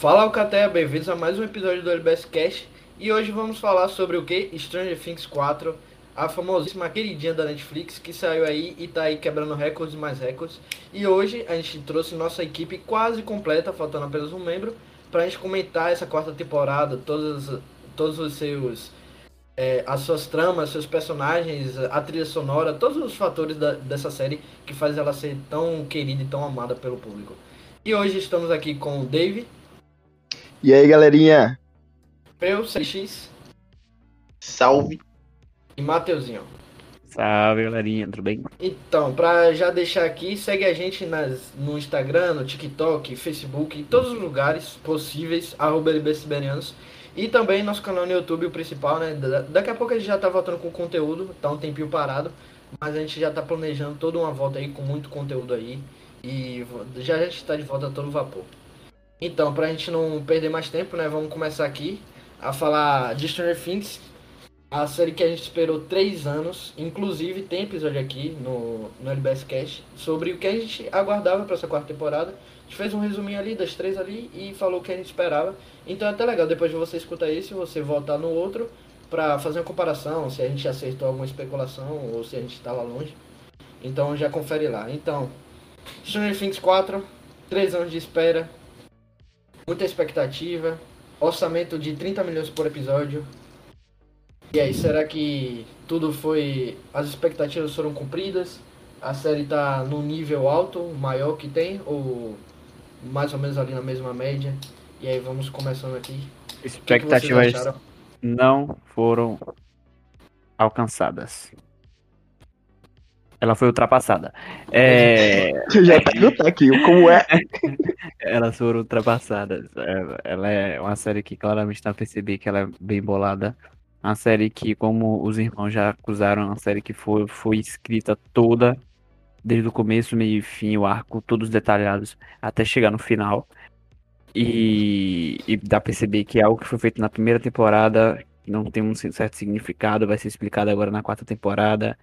Fala Alcateia, bem-vindos a mais um episódio do LBS Cash e hoje vamos falar sobre o que? Stranger Things 4, a famosíssima queridinha da Netflix que saiu aí e tá aí quebrando recordes mais recordes. E hoje a gente trouxe nossa equipe quase completa, faltando apenas um membro, pra gente comentar essa quarta temporada, todos, todos os seus. É, as suas tramas, seus personagens, a trilha sonora, todos os fatores da, dessa série que faz ela ser tão querida e tão amada pelo público. E hoje estamos aqui com o Dave. E aí, galerinha? Peu, CX. Salve. E Mateuzinho. Salve, galerinha, tudo bem? Então, pra já deixar aqui, segue a gente nas, no Instagram, no TikTok, Facebook, em todos os lugares possíveis, arroba LBSiberianos. E também nosso canal no YouTube, o principal, né? Da- Daqui a pouco a gente já tá voltando com conteúdo, tá um tempinho parado, mas a gente já tá planejando toda uma volta aí com muito conteúdo aí. E já a gente tá de volta a todo vapor. Então, pra gente não perder mais tempo, né? Vamos começar aqui a falar de Stranger Things, a série que a gente esperou três anos, inclusive tem episódio aqui no, no LBS Cash sobre o que a gente aguardava para essa quarta temporada. A gente fez um resuminho ali das três ali e falou o que a gente esperava. Então é até legal, depois de você escutar esse, você voltar no outro para fazer uma comparação, se a gente acertou alguma especulação ou se a gente estava longe. Então já confere lá. Então, Stranger Things 4, três anos de espera, muita expectativa, orçamento de 30 milhões por episódio, e aí, será que tudo foi. As expectativas foram cumpridas? A série tá num nível alto, maior que tem? Ou mais ou menos ali na mesma média? E aí, vamos começando aqui. O que que Expectativas acharam? não foram alcançadas. Ela foi ultrapassada. É, já tá no aqui, como é? elas foram ultrapassadas. É, Ela é uma série que claramente dá pra perceber que ela é bem bolada. Uma série que, como os irmãos já acusaram, é uma série que foi, foi escrita toda, desde o começo, meio e fim, o arco, todos detalhados, até chegar no final. E, e dá pra perceber que é algo que foi feito na primeira temporada, que não tem um certo significado, vai ser explicado agora na quarta temporada.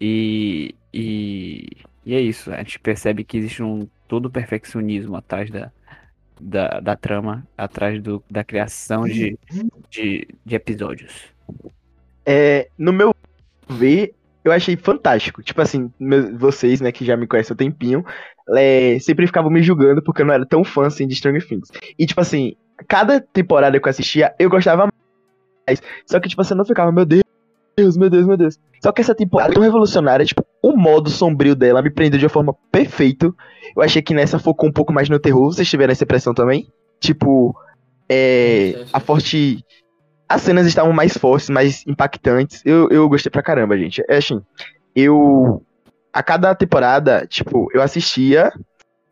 E, e, e é isso, a gente percebe que existe um todo perfeccionismo atrás da, da, da trama, atrás do, da criação de, de, de episódios. É, no meu ver, eu achei fantástico. Tipo assim, meus- vocês, né, que já me conhecem há um tempinho, é, sempre ficavam me julgando porque eu não era tão fã assim de Stranger Things. E tipo assim, cada temporada que eu assistia, eu gostava mais. Só que, tipo assim, eu não ficava, meu Deus, meu Deus, meu Deus. Só que essa temporada é tão revolucionária, tipo, o modo sombrio dela me prendeu de uma forma perfeita. Eu achei que nessa focou um pouco mais no terror. Vocês tiveram essa impressão também? Tipo, é, a forte. As cenas estavam mais fortes, mais impactantes. Eu, eu gostei pra caramba, gente. É assim, eu. A cada temporada, tipo, eu assistia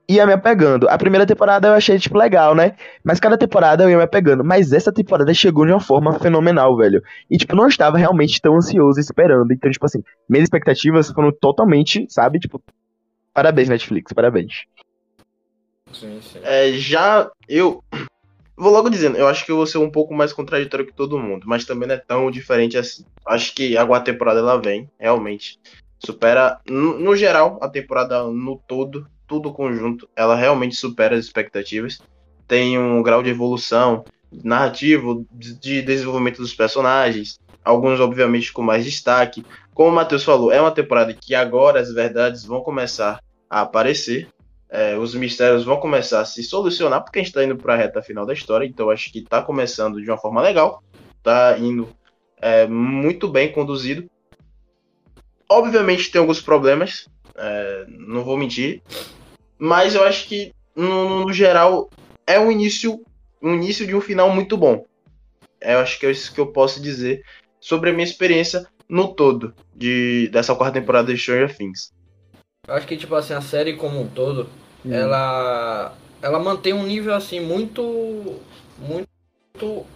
ia me apegando. A primeira temporada eu achei, tipo, legal, né? Mas cada temporada eu ia me apegando. Mas essa temporada chegou de uma forma fenomenal, velho. E, tipo, não estava realmente tão ansioso esperando. Então, tipo assim, minhas expectativas foram totalmente, sabe? Tipo, parabéns, Netflix, parabéns. Sim, sim. É, já eu vou logo dizendo, eu acho que eu vou ser um pouco mais contraditório que todo mundo, mas também não é tão diferente assim. Acho que a quarta temporada ela vem, realmente. Supera, no, no geral, a temporada no todo, tudo conjunto, ela realmente supera as expectativas. Tem um grau de evolução narrativo, de de desenvolvimento dos personagens, alguns obviamente com mais destaque. Como o Matheus falou, é uma temporada que agora as verdades vão começar a aparecer é, os mistérios vão começar a se solucionar, porque a gente tá indo pra reta final da história, então acho que tá começando de uma forma legal, tá indo é, muito bem conduzido. Obviamente tem alguns problemas, é, não vou mentir, mas eu acho que no, no geral é um início, um início de um final muito bom. É, eu acho que é isso que eu posso dizer sobre a minha experiência no todo de, dessa quarta temporada de Stranger Things. Eu acho que, tipo assim, a série como um todo, ela ela mantém um nível assim muito muito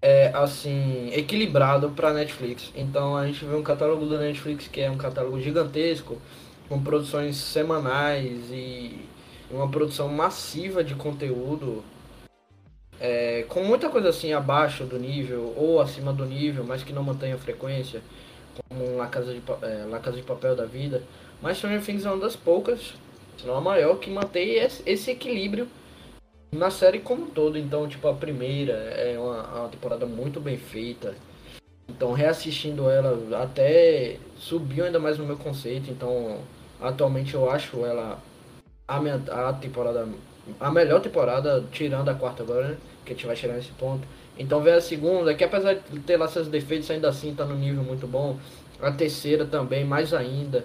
é, assim equilibrado para Netflix. Então a gente vê um catálogo da Netflix que é um catálogo gigantesco com produções semanais e uma produção massiva de conteúdo é, com muita coisa assim abaixo do nível ou acima do nível, mas que não mantém a frequência, como La Casa de, é, La Casa de Papel da vida. Mas Stranger Things é uma das poucas, se não a maior, que mantém esse, esse equilíbrio na série como um todo. Então, tipo, a primeira é uma, uma temporada muito bem feita. Então, reassistindo ela, até subiu ainda mais no meu conceito. Então, atualmente eu acho ela a, minha, a temporada, a melhor temporada, tirando a quarta agora, né? Que a gente vai chegar nesse ponto. Então, vem a segunda, que apesar de ter lá seus defeitos, ainda assim tá no nível muito bom. A terceira também, mais ainda.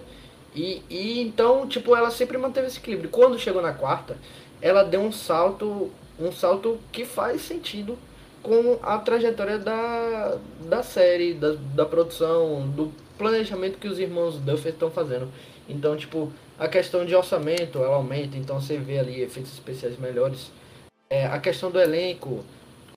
E, e então, tipo, ela sempre manteve esse equilíbrio. Quando chegou na quarta, ela deu um salto, um salto que faz sentido com a trajetória da, da série, da, da produção, do planejamento que os irmãos Duffer estão fazendo. Então, tipo, a questão de orçamento, ela aumenta, então você vê ali efeitos especiais melhores. É, a questão do elenco,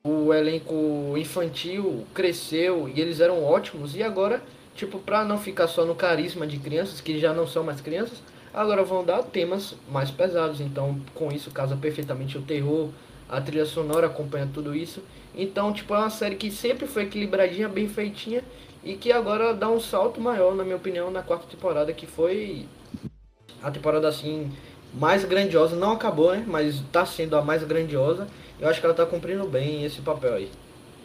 o elenco infantil cresceu e eles eram ótimos, e agora, tipo, pra não ficar só no carisma de crianças, que já não são mais crianças, agora vão dar temas mais pesados. Então, com isso, casa perfeitamente o terror, a trilha sonora acompanha tudo isso. Então, tipo, é uma série que sempre foi equilibradinha, bem feitinha e que agora dá um salto maior, na minha opinião, na quarta temporada, que foi a temporada assim mais grandiosa. Não acabou, né? Mas tá sendo a mais grandiosa. Eu acho que ela tá cumprindo bem esse papel aí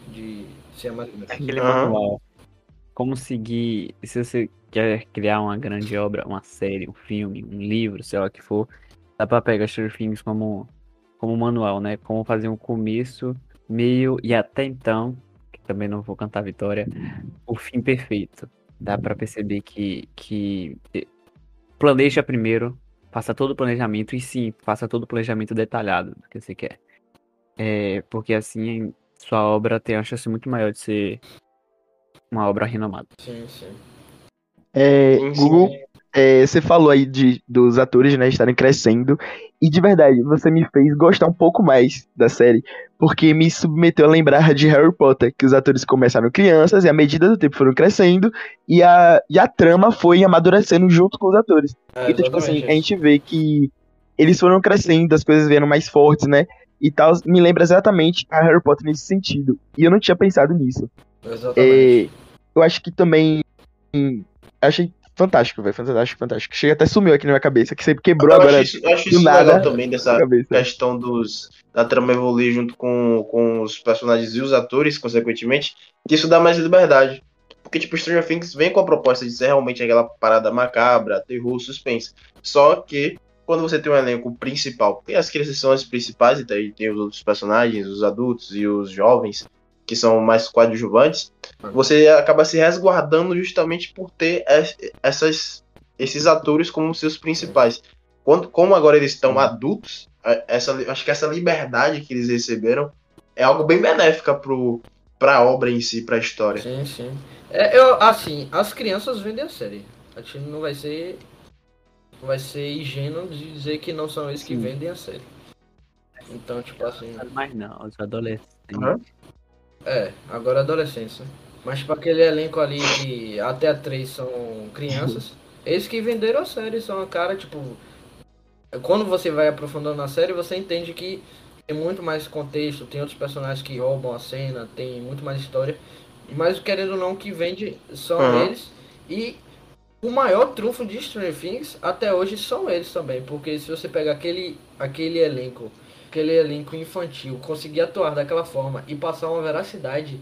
de ser a mais Aquele Aham. manual. Como seguir. Se você quer criar uma grande obra, uma série, um filme, um livro, sei lá o que for, dá pra pegar Stranger Things como, como manual, né? Como fazer um começo, meio e até então, também não vou cantar vitória, o fim perfeito. Dá pra perceber que, que planeja primeiro, faça todo o planejamento e sim, faça todo o planejamento detalhado do que você quer. É, porque assim sua obra tem uma chance muito maior de ser uma obra renomada. Sim, sim. É, Sim, sim. Google, é, você falou aí de, dos atores, né, estarem crescendo. E de verdade, você me fez gostar um pouco mais da série. Porque me submeteu a lembrar de Harry Potter, que os atores começaram crianças e à medida do tempo foram crescendo. E a, e a trama foi amadurecendo junto com os atores. É, então, tipo assim, a gente vê que eles foram crescendo, as coisas vieram mais fortes, né? E tal, me lembra exatamente a Harry Potter nesse sentido. E eu não tinha pensado nisso. isso. Exatamente. É, eu acho que também. hum, Achei fantástico, velho. Fantástico, fantástico. Chega até sumiu aqui na minha cabeça, que sempre quebrou eu agora. acho eu acho isso nada, legal também dessa questão dos da trama evoluir junto com, com os personagens e os atores, consequentemente, que isso dá mais liberdade. Porque, tipo, Stranger Things vem com a proposta de ser realmente aquela parada macabra, terror, suspense. Só que, quando você tem um elenco principal, porque as crianças são as principais, e tem os outros personagens, os adultos e os jovens, que são mais coadjuvantes, você acaba se resguardando justamente por ter es- essas, esses atores como seus principais. Quando, como agora eles estão adultos, a- essa, acho que essa liberdade que eles receberam é algo bem benéfica pro, pra obra em si, pra história. Sim, sim. É, eu, assim, as crianças vendem a série. A gente não vai ser. Não vai ser ingênuo de dizer que não são eles que Sim. vendem a série. Então, tipo assim. Mas não, os adolescentes. Aham. É, agora adolescência. Mas tipo aquele elenco ali que até a 3 são crianças, eles que venderam a série são a cara, tipo. Quando você vai aprofundando na série, você entende que tem muito mais contexto, tem outros personagens que roubam a cena, tem muito mais história. Mas querendo ou não, que vende são Aham. eles. E o maior trunfo de Stranger Things até hoje são eles também. Porque se você pegar aquele, aquele elenco, aquele elenco infantil, conseguir atuar daquela forma e passar uma veracidade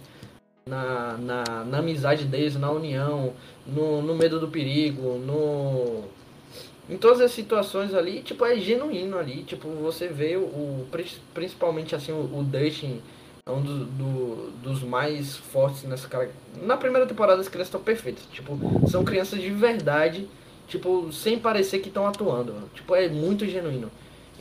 na, na, na amizade deles, na união, no, no medo do perigo, no. Em todas as situações ali, tipo, é genuíno ali. Tipo, você vê o, o prin- principalmente assim, o, o Dustin é um do, do- dos mais fortes nessa cara. Na primeira temporada as crianças estão perfeitas. Tipo, são crianças de verdade, tipo, sem parecer que estão atuando. Tipo, é muito genuíno.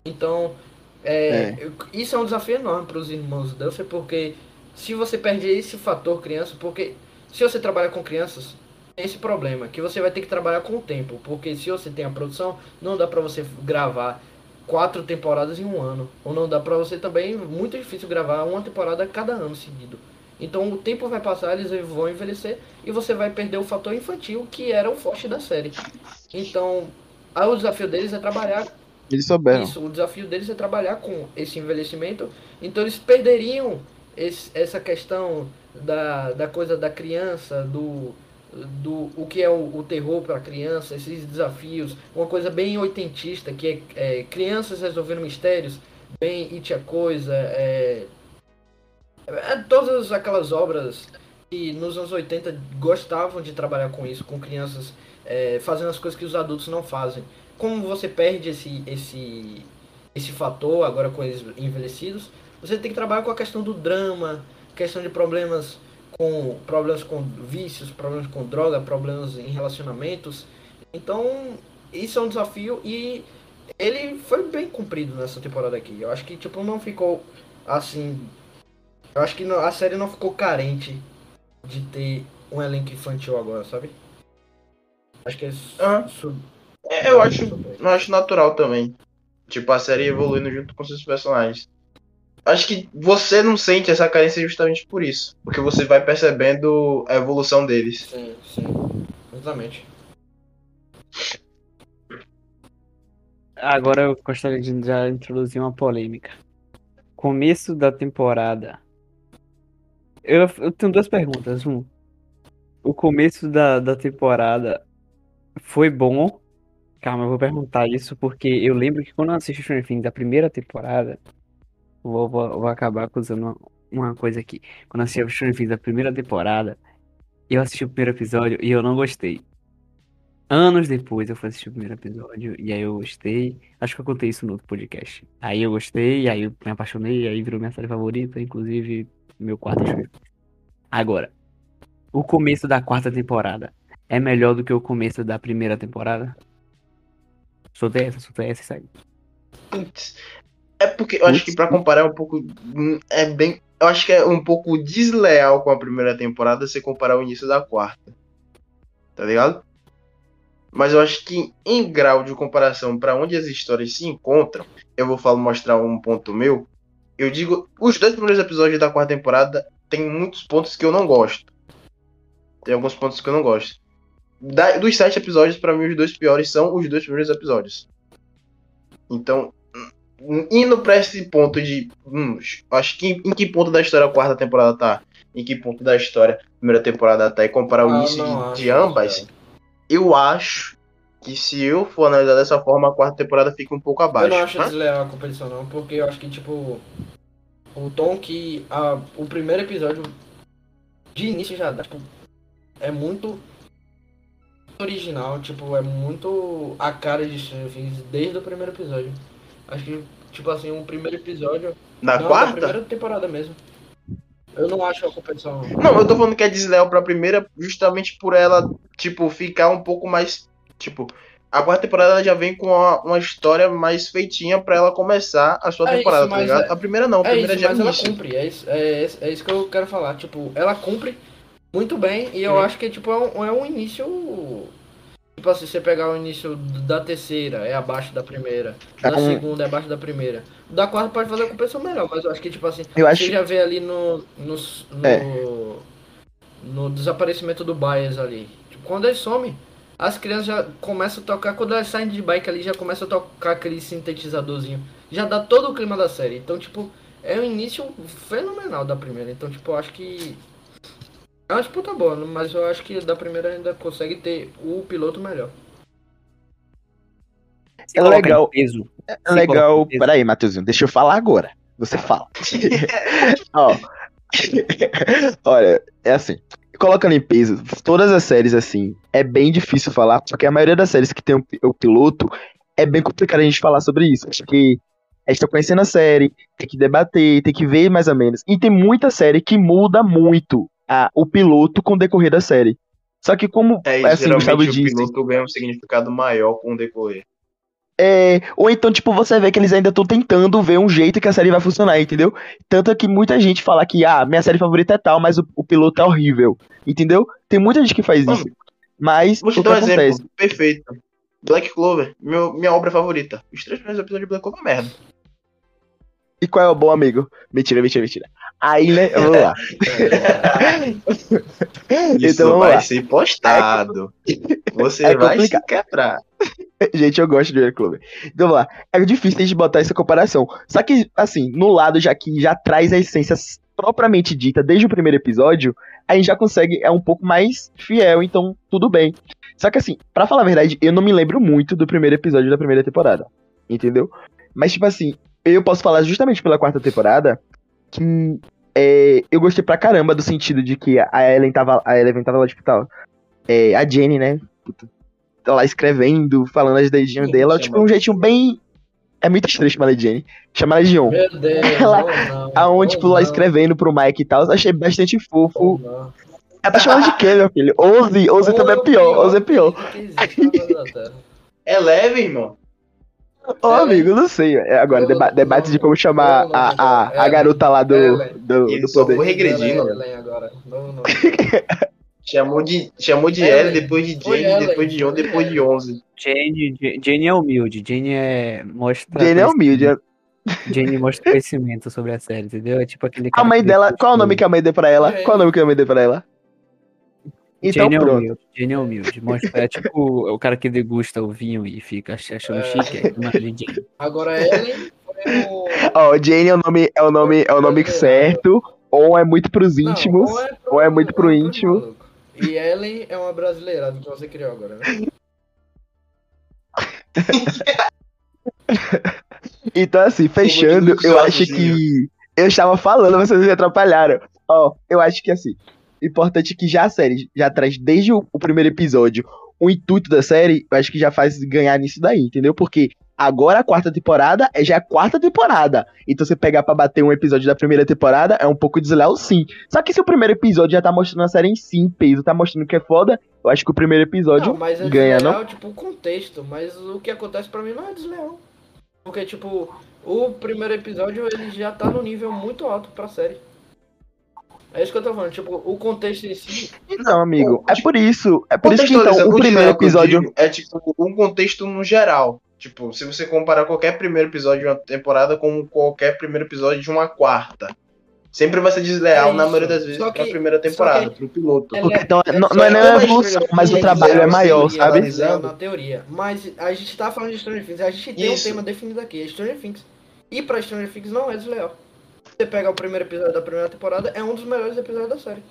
Então, é, eu- isso é um desafio enorme para os irmãos Duffer, porque se você perde esse fator criança, porque se você trabalha com crianças, tem esse problema, que você vai ter que trabalhar com o tempo, porque se você tem a produção, não dá pra você gravar quatro temporadas em um ano, ou não dá pra você também, muito difícil gravar uma temporada cada ano seguido. Então o tempo vai passar, eles vão envelhecer e você vai perder o fator infantil, que era o forte da série. Então, aí o desafio deles é trabalhar Eles souberam. isso, o desafio deles é trabalhar com esse envelhecimento. Então eles perderiam esse- essa questão da, da coisa da criança, do, do o que é o, o terror para a criança, esses desafios, uma coisa bem oitentista, que é, é crianças resolvendo mistérios, bem It a Coisa, é, é todas aquelas obras que nos anos 80 gostavam de trabalhar com isso, com crianças é, fazendo as coisas que os adultos não fazem. Como você perde esse, esse, esse fator agora com eles envelhecidos, você tem que trabalhar com a questão do drama, questão de problemas com problemas com vícios, problemas com droga, problemas em relacionamentos. Então, isso é um desafio e ele foi bem cumprido nessa temporada aqui. Eu acho que tipo não ficou assim, eu acho que não- a série não ficou carente de ter um elenco infantil agora, sabe? Acho que é su- Aham. su- É, eu acho, eu acho natural também. Tipo, a série evoluindo junto com seus personagens. Acho que você não sente essa carência justamente por isso. Porque você vai percebendo a evolução deles. Sim, sim. Exatamente. Agora eu gostaria de já introduzir uma polêmica. Começo da temporada. Eu, eu tenho duas perguntas. Um, o começo da, da temporada foi bom? Calma, eu vou perguntar isso porque eu lembro que quando eu assisti Stranger Things da primeira temporada, vou, vou, vou acabar acusando uma, uma coisa aqui. Quando eu assisti Stranger Things da primeira temporada, eu assisti o primeiro episódio e eu não gostei. Anos depois eu fui assistir o primeiro episódio e aí eu gostei. Acho que eu contei isso no outro podcast. Aí eu gostei, aí eu me apaixonei, aí virou minha série favorita, inclusive meu quarto Things. Agora, o começo da quarta temporada é melhor do que o começo da primeira temporada? Soltei essa, soltei essa e sai. Putz. É porque eu acho que pra comparar é um pouco. hum, É bem. Eu acho que é um pouco desleal com a primeira temporada se comparar o início da quarta. Tá ligado? Mas eu acho que em grau de comparação pra onde as histórias se encontram, eu vou falar, mostrar um ponto meu. Eu digo, os dois primeiros episódios da quarta temporada tem muitos pontos que eu não gosto. Tem alguns pontos que eu não gosto. Da- dos sete episódios, pra mim, os dois piores são os dois primeiros episódios. Então, indo pra esse ponto de. Hum, acho que em que ponto da história a quarta temporada tá? Em que ponto da história a primeira temporada tá? E comparar o Ah, início de, de ambas, eu acho que se eu for analisar dessa forma, a quarta temporada fica um pouco Eu abaixo. não acho Mas- desleal a competição não, porque eu acho que tipo o tom que a, o primeiro episódio de início já dá, tipo, é muito original, tipo, é muito a cara de Stranger Things desde o primeiro episódio. Acho que, tipo assim, um primeiro episódio. Na não, Da quarta? primeira temporada mesmo. Eu não acho a competição. Não, eu tô falando que é desleal pra primeira justamente por ela, tipo, ficar um pouco mais. Tipo, a quarta temporada ela já vem com uma, uma história mais feitinha pra ela começar a sua É temporada, isso, tá ligado? é- A primeira não, a É primeira isso, já é mas ela cumpre, é isso, é, é isso que eu quero falar. Tipo, ela cumpre muito bem e eu Hum. acho que tipo, é, um, é um início. Tipo assim, você pegar o início da terceira, é abaixo da primeira. Da Ah, um- segunda é abaixo da primeira. Da quarta pode fazer a competição melhor, mas eu acho que, tipo assim, Eu acho você já vê ali no. No, no, É. no desaparecimento do Bias ali. Tipo, quando ele some, as crianças já começam a tocar. Quando elas saem de bike ali, já começa a tocar aquele sintetizadorzinho. Já dá todo o clima da série. Então, tipo, é um início fenomenal da primeira. Então, tipo, eu acho que. É uma disputa boa, mas eu acho que da primeira ainda consegue ter o piloto melhor. Se É legal. Peso, É Se legal. peso. Peraí, Matheusinho, deixa eu falar agora. Você fala. Ó. Olha, é assim. Colocando em peso, todas as séries, assim, é bem difícil falar, porque a maioria das séries que tem o, o piloto é bem complicado a gente falar sobre isso. Porque a gente tá conhecendo a série, tem que debater, tem que ver mais ou menos. E tem muita série que muda muito a, o piloto com o decorrer da série. Só que como, É, e assim, Gustavo o disse, piloto ganha um significado maior com o decorrer. É, ou então, tipo, você vê que eles ainda estão tentando ver um jeito que a série vai funcionar, entendeu? Tanto que muita gente fala que, ah, minha série favorita é tal, mas o, o piloto é horrível, entendeu? Tem muita gente que faz isso. Mas, Vou te dar um acontece? exemplo perfeito. Black Clover, meu, minha obra favorita. Os três primeiros episódios de Black Clover é merda. E qual é o bom amigo? Mentira, mentira, mentira. Aí, né, vamos lá. Isso Então, vai lá. ser postado. Você É vai complicado. se quebrar. Gente, eu gosto de Black Clover. Então, vamos lá. É difícil a gente botar essa comparação. Só que, assim, no lado já que já traz a essência propriamente dita desde o primeiro episódio, a gente já consegue, é um pouco mais fiel, então tudo bem. Só que, assim, pra falar a verdade, eu não me lembro muito do primeiro episódio da primeira temporada. Entendeu? Mas, tipo assim, eu posso falar justamente pela quarta temporada que é, eu gostei pra caramba do sentido de que a Ellen tava, a Eleven tava lá, tipo, tal. É, a Jenny, né? Puta, tá lá escrevendo, falando as dedinhos Sim, dela, tipo, um jeitinho bem. É muito estranho chamar ela de Jenny. Chama ela de John. Meu Deus, Ela- não, Aonde, não, tipo, lá não, escrevendo pro Mike e tal. Achei bastante fofo. Ela tá chamando de quê, meu filho? Ouze, Ouze também é pior, Ouze é pior. Terra. É leve, irmão. Ô, amigo, não sei. É, Agora, deba não, debate de como chamar não, não, a, a, a garota lá do, Ellen. do, do Isso, poder. Vou é mano. Ellen agora. Não, não. Chamou de, chamou de Ellen. L, depois de Jane, Ellen. depois de John, depois de Ellen. 11. Jane, Jane é humilde. Jane é. Mostra. Jane é humilde. Jane mostra conhecimento sobre a série, entendeu? É tipo aquele A mãe dela, qual é o nome que a mãe deu pra ela? Qual é o nome que a mãe deu pra ela? Então Jane é pronto. humilde. Jane é humilde. Mostra, é tipo o cara que degusta o vinho e fica achando É. chique. É Jane. Agora Ellen foi o. Ó, Jane é o nome, é o nome, é o nome certo. Ou é muito pros Não, íntimos. pro- ou é muito pro ou íntimo. maluco. E Ellen é uma brasileira que você criou agora, né? Então, assim, fechando, eu acho que. Eu estava falando, vocês me atrapalharam. Ó, eu acho que assim. Importante que já a série já traz desde o, o primeiro episódio o intuito da série, eu acho que já faz ganhar nisso daí, entendeu? Porque agora a quarta temporada é já a quarta temporada. Então você pegar pra bater um episódio da primeira temporada é um pouco desleal, sim. Só que se o primeiro episódio já tá mostrando a série em si, em peso, tá mostrando que é foda, eu acho que o primeiro episódio Não, mas é ganha, desleal, tipo, o contexto. Mas o que acontece pra mim não é desleal. Porque, tipo, o primeiro episódio ele já tá no nível muito alto pra série. É isso que eu tô falando, tipo, o contexto em si. Então, amigo, é por isso. É por isso que então o primeiro episódio. É tipo um contexto no geral. Tipo, se você comparar qualquer primeiro episódio de uma temporada com qualquer primeiro episódio de uma quarta. Sempre vai ser desleal É na maioria das vezes Só que- primeira só temporada, que- pro piloto. É- então, é não, não é nem a evolução, mas o trabalho é teoria, maior, sim, sabe? Desleal na teoria. Mas a gente tá falando de Stranger Things, a gente tem Isso. um tema definido aqui, é Stranger Things. E pra Stranger Things não é desleal. Você pega o primeiro episódio da primeira temporada, é um dos melhores episódios da série.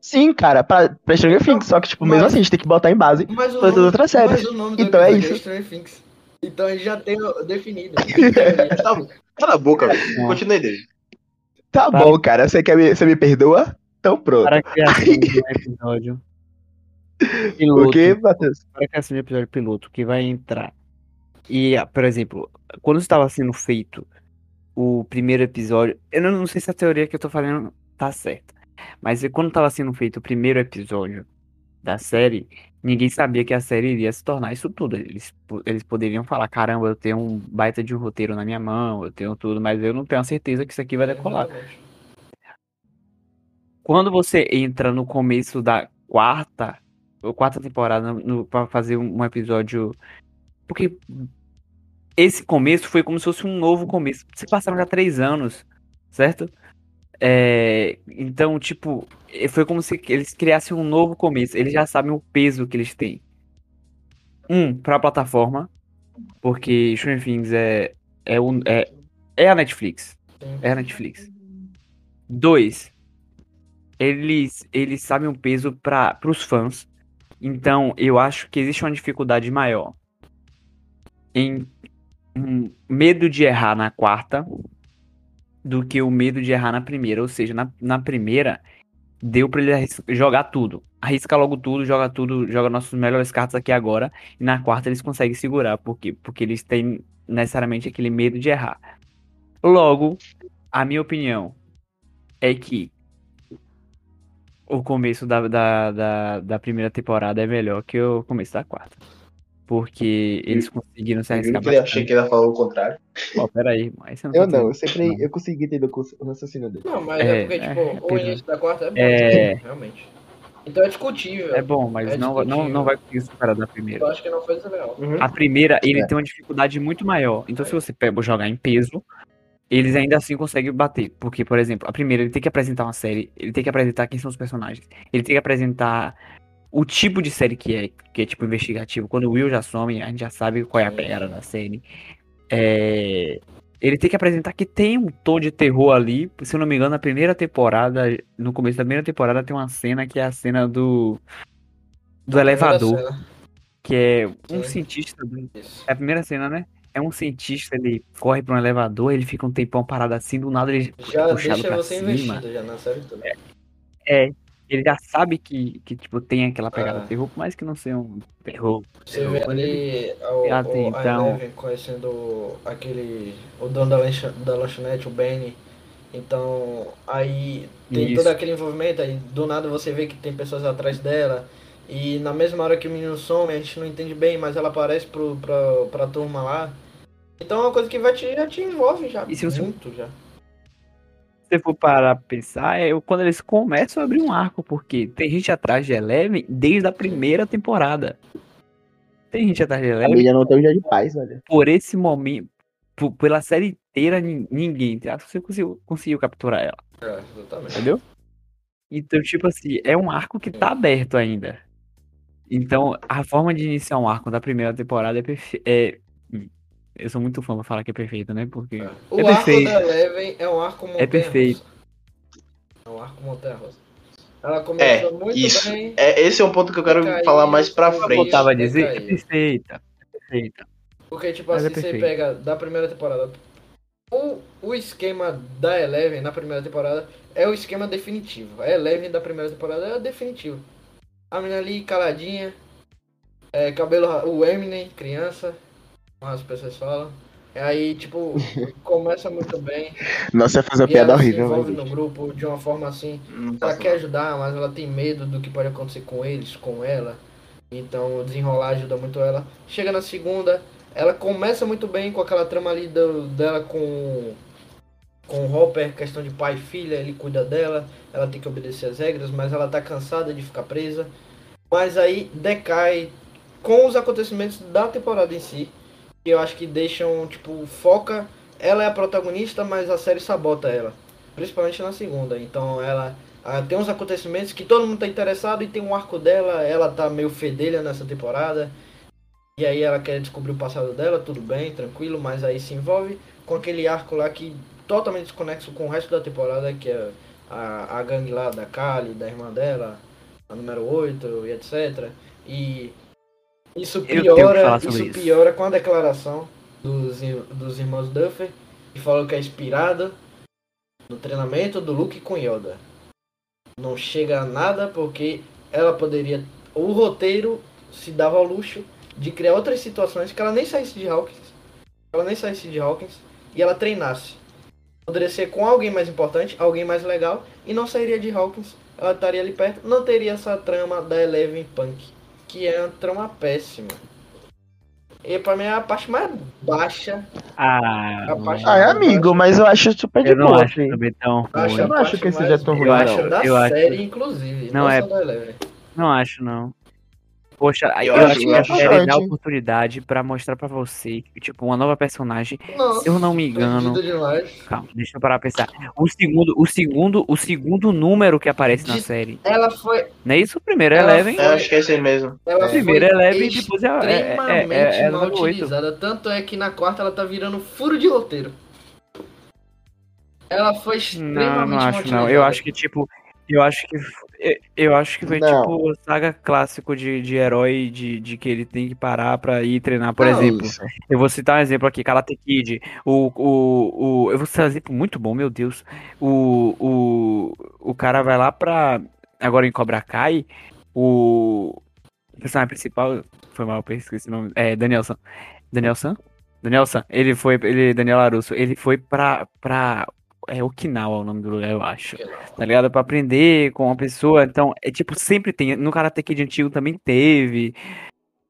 Sim, cara, pra, pra Stranger Things. Só que, tipo, mesmo Mas- assim, a gente tem que botar em base. Mas o Todas as nome, outras séries. mas o nome do Então é episódio isso. Stranger Things. Então a gente já tem definido. Tá, cala a boca, velho. Continue dele. Tá Para. bom, cara. Você, quer me, você me perdoa? Então pronto. Para a criação de um episódio piloto. O que, Matheus? Para a criação de um episódio piloto que vai entrar. E, por exemplo, quando estava sendo feito o primeiro episódio. Eu não, sei se a teoria que eu tô falando tá certa. Mas quando estava sendo feito o primeiro episódio da série, ninguém sabia que a série iria se tornar isso tudo. Eles, eles poderiam falar, caramba, eu tenho um baita de um roteiro na minha mão, eu tenho tudo, mas eu não tenho a certeza que isso aqui vai decolar. Quando você entra no começo da quarta, ou quarta temporada, no, pra fazer um episódio. Porque esse começo foi como se fosse um novo começo. Se passaram já três anos, certo? É, então, tipo, eh, foi como se eles criassem um novo começo. Eles já sabem o peso que eles têm. Um, pra plataforma, porque Stranger Things é, é, um, é, é a Netflix. É a Netflix. Dois, eles, eles sabem o peso para os fãs. Então, eu acho que existe uma dificuldade maior em um medo de errar na quarta do que o medo de errar na primeira. Ou seja, na, na primeira, deu para ele jogar tudo. Arrisca logo tudo, joga tudo, joga nossas melhores cartas aqui agora. E na quarta eles conseguem segurar. Por quê? Porque eles têm necessariamente aquele medo de errar. Logo, a minha opinião é que o começo da, da, da, da primeira temporada é melhor que o começo da quarta. Porque eles conseguiram se Eu arriscar ele achei que ele ia falar o contrário. Ó, peraí, mas você não Eu não, eu sempre eu consegui entender o raciocínio dele. Não, mas é, É, porque, tipo, é o peso. início da quarta é bom, É. realmente. Então é discutível. É bom, mas É não, não, não vai conseguir superar da primeira. Eu acho que não foi desleal. Uhum. A primeira, ele É. tem uma dificuldade muito maior. Então, se você pega, jogar em peso, eles ainda assim conseguem bater. Porque, por exemplo, a primeira, ele tem que apresentar uma série, ele tem que apresentar quem são os personagens, ele tem que apresentar o tipo de série que é, que é tipo investigativo. Quando o Will já some, a gente já sabe qual é a pegada da série. É, Ele tem que apresentar que tem um tom de terror ali. Se eu não me engano, na primeira temporada, no começo da primeira temporada, tem uma cena que é a cena do. Do elevador que é um Sim. cientista. É a primeira cena, né? é um cientista, ele corre pra um elevador, ele fica um tempão parado assim, do nada ele Já é puxado deixa pra você cima. investido já na série toda. É, ele já sabe que, que tipo, tem aquela pegada Ah. terror, por mais que não seja um terror. Você terror, vê ali o, Ah, o, tem, a então- conhecendo aquele. o dono da, lancha, da lanchonete, o Benny. Então, aí tem Isso. todo aquele envolvimento, aí do nada você vê que tem pessoas atrás dela. E na mesma hora que o menino some, a gente não entende bem, mas ela aparece pro, pra, pra turma lá. Então é uma coisa que vai te, já te envolve já. E se você- muito já. Se você for parar pra pensar, é quando eles começam a abrir um arco, porque tem gente atrás de Eleven desde a primeira temporada. Tem gente atrás de A Eleven mídia não tem um dia de paz, velho. por esse momento, por- pela série inteira, nin- ninguém, entre aspas, você conseguiu, conseguiu capturar ela, É, exatamente. entendeu? Então, tipo assim, é um arco que tá aberto ainda. Então, a forma de iniciar um arco da primeira temporada é. É... Eu sou muito fã pra falar que é perfeito, né? Porque. É. O É arco perfeito. da Eleven é um arco montanha perfeito. É um arco montanha russa. Ela começou muito Isso. bem. É, esse é um ponto que eu quero Caiu, falar mais pra frente. Voltava a Tem dizer, é perfeita. É perfeita. Porque, tipo Mas é assim, você perfeito. pega da primeira temporada. O, o esquema da Eleven na primeira temporada é o esquema definitivo. A Eleven da primeira temporada é definitivo. A menina ali caladinha, é, cabelo. O Eminem, criança, as pessoas falam. E aí, tipo, começa muito bem. Nossa, ia fazer uma piada ela se horrível, envolve velho. no grupo de uma forma assim. Não Ela quer ajudar, mas ela tem medo do que pode acontecer com eles, com ela. Então desenrolar ajuda muito ela. Chega na segunda, ela começa muito bem com aquela trama ali do- dela com, com o Hopper, questão de pai e filha, ele cuida dela, ela tem que obedecer as regras, mas ela tá cansada de ficar presa. Mas aí decai com os acontecimentos da temporada em si. Que eu acho que deixam, tipo, foca. Ela é a protagonista, mas a série sabota ela. Principalmente na segunda. Então ela ah, tem uns acontecimentos que todo mundo tá interessado e tem um arco dela. Ela tá meio fedelha nessa temporada. E aí ela quer descobrir o passado dela, tudo bem, tranquilo, mas aí se envolve com aquele arco lá que totalmente desconexo com o resto da temporada, que é a, a gangue lá da Kali, da irmã dela, a número 8 e etc. E isso piora, isso isso. piora com a declaração dos, dos irmãos Duffer, que falou que é inspirado no treinamento do Luke com Yoda. Não chega a nada porque ela poderia. O roteiro se dava ao luxo de criar outras situações que ela nem saísse de Hawkins. Ela nem saísse de Hawkins e ela treinasse. Poderia ser com alguém mais importante, alguém mais legal, e não sairia de Hawkins. Ela estaria ali perto, não teria essa trama da Eleven Punk, que é uma trama péssima. E pra mim é a parte mais baixa. Ah, A parte- Ah, é amigo, mas eu acho super de eu não boa, acho assim. também tão ruim. Eu não acho que esse seja tão ruim, da Eu acho- série, inclusive. Não Não, é- da. Não acho, não. Poxa, eu, Eu acho que a série dá bastante. oportunidade pra mostrar pra você, tipo, uma nova personagem. Nossa, Se eu não me engano, calma, deixa eu parar pra pensar. O segundo, o segundo, o segundo número que aparece na De- série. Ela foi. Não é isso? O primeiro é Eleven. É, acho que é esse aí mesmo. Ela O primeiro é Eleven e depois é, é, é, é, extremamente é, é mal 8. utilizada. Tanto é que na quarta ela tá virando furo de roteiro. Ela foi extremamente Não, não acho não. Eu acho que tipo, eu acho que eu- eu acho que foi Não. tipo saga clássico de, de herói de, de que ele tem que parar pra ir treinar, por Não, exemplo. Isso. Eu vou citar um exemplo aqui, Karate Kid. O, o, o, eu vou citar um exemplo muito bom, meu Deus. O, o, o cara vai lá pra. Agora em Cobra Kai, o, o personagem principal. Foi mal, eu esqueci o nome. É, Danielson. Danielson? Danielson. Ele foi. Ele, Daniel Larusso. Ele foi pra. pra é Okinawa o nome do lugar, eu acho. Tá ligado? Pra aprender com uma pessoa. Então, é tipo, sempre tem. No Karate Kid antigo também teve.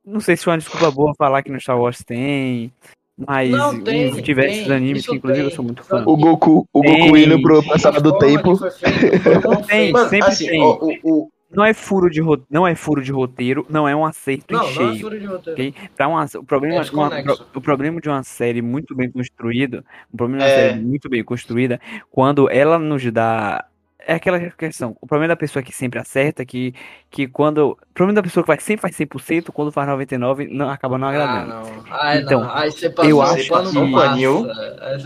Não sei se foi uma desculpa boa falar que no Star Wars tem. Mas Não, tem, em diversos tem, animes, que inclusive tem. eu sou muito fã. O Goku, o Goku indo pro passado do tempo. Tem. sempre assim, tem. o, Não é furo de ro... não é furo de roteiro, não é um acerto em Não, não é cheio. furo de roteiro. ok? Pra uma, o, problema É de uma- o problema de uma série muito bem construída, um problema de uma É. série muito bem construída, quando ela nos dá. É aquela questão. O problema da pessoa que sempre acerta, que, que quando. O problema da pessoa que vai, sempre faz 100%, quando faz 99%, não, acaba não Ah, agradando. não. Ai, Então, não. Aí você passou eu um acho pano que- massa.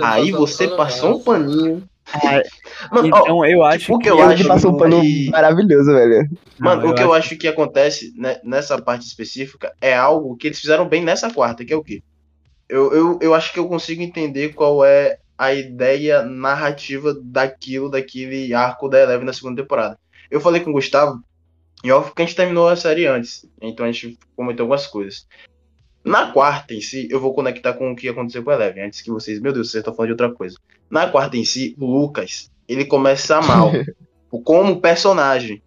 aí passou você pano passou um massa. Mano, ó, Então eu acho tipo, o que. que eu acho passou um pano que- maravilhoso, velho. Mano, Não, o que eu eu acho que acontece né, nessa parte específica é algo que eles fizeram bem nessa quarta, que é o quê? eu, eu, eu acho que eu consigo entender qual é a ideia narrativa daquilo, daquele arco da Eleven na segunda temporada. Eu falei com o Gustavo, e óbvio que a gente terminou a série antes, então a gente comentou algumas coisas. Na quarta em si, eu vou conectar com o que aconteceu com a Eleven, antes que vocês, meu Deus, vocês estão falando de outra coisa. Na quarta em si, o Lucas, ele começa mal, como personagem.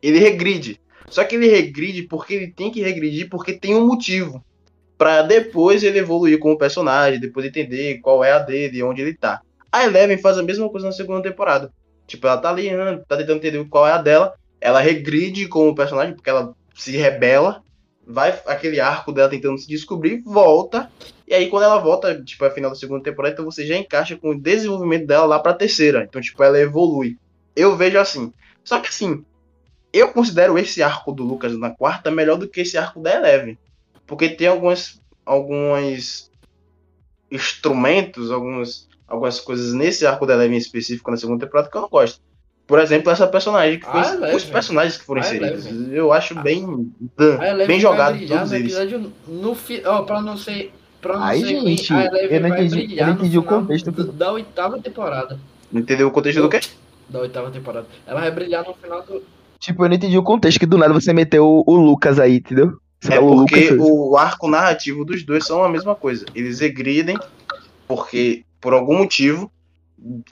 Ele regride. Só que ele regride porque ele tem que regredir porque tem um motivo. Pra depois ele evoluir como personagem, depois entender qual é a dele, onde ele tá. A Eleven faz a mesma coisa na segunda temporada. Tipo, ela tá ali, né, tá tentando entender qual é a dela. Ela regride como personagem, porque ela se rebela. Vai aquele arco dela tentando se descobrir, volta. E aí, quando ela volta, tipo, é final da segunda temporada, então você já encaixa com o desenvolvimento dela lá pra terceira. Então, tipo, ela evolui. Eu vejo assim. Só que assim, eu considero esse arco do Lucas na quarta melhor do que esse arco da Eleven. Porque tem algumas, alguns instrumentos, algumas, algumas coisas nesse arco da Eleven específico na segunda temporada que eu não gosto. Por exemplo, essa personagem que foi, Ah, Eleven. os personagens que foram Ah, inseridos. Eleven. Eu acho bem, A Eleven bem vai jogado todos eles. episódio no fi... pra não ser Ai, gente, ruim, a Eleven eu não entendi- eu não entendi o contexto do- da oitava temporada. Entendeu o contexto do quê? Da oitava temporada. Ela vai brilhar no final do Tipo, eu não entendi o contexto que do nada você meteu o, o Lucas aí, entendeu? Você É o porque Lucas. o arco narrativo dos dois são a mesma coisa. Eles regridem porque, por algum motivo,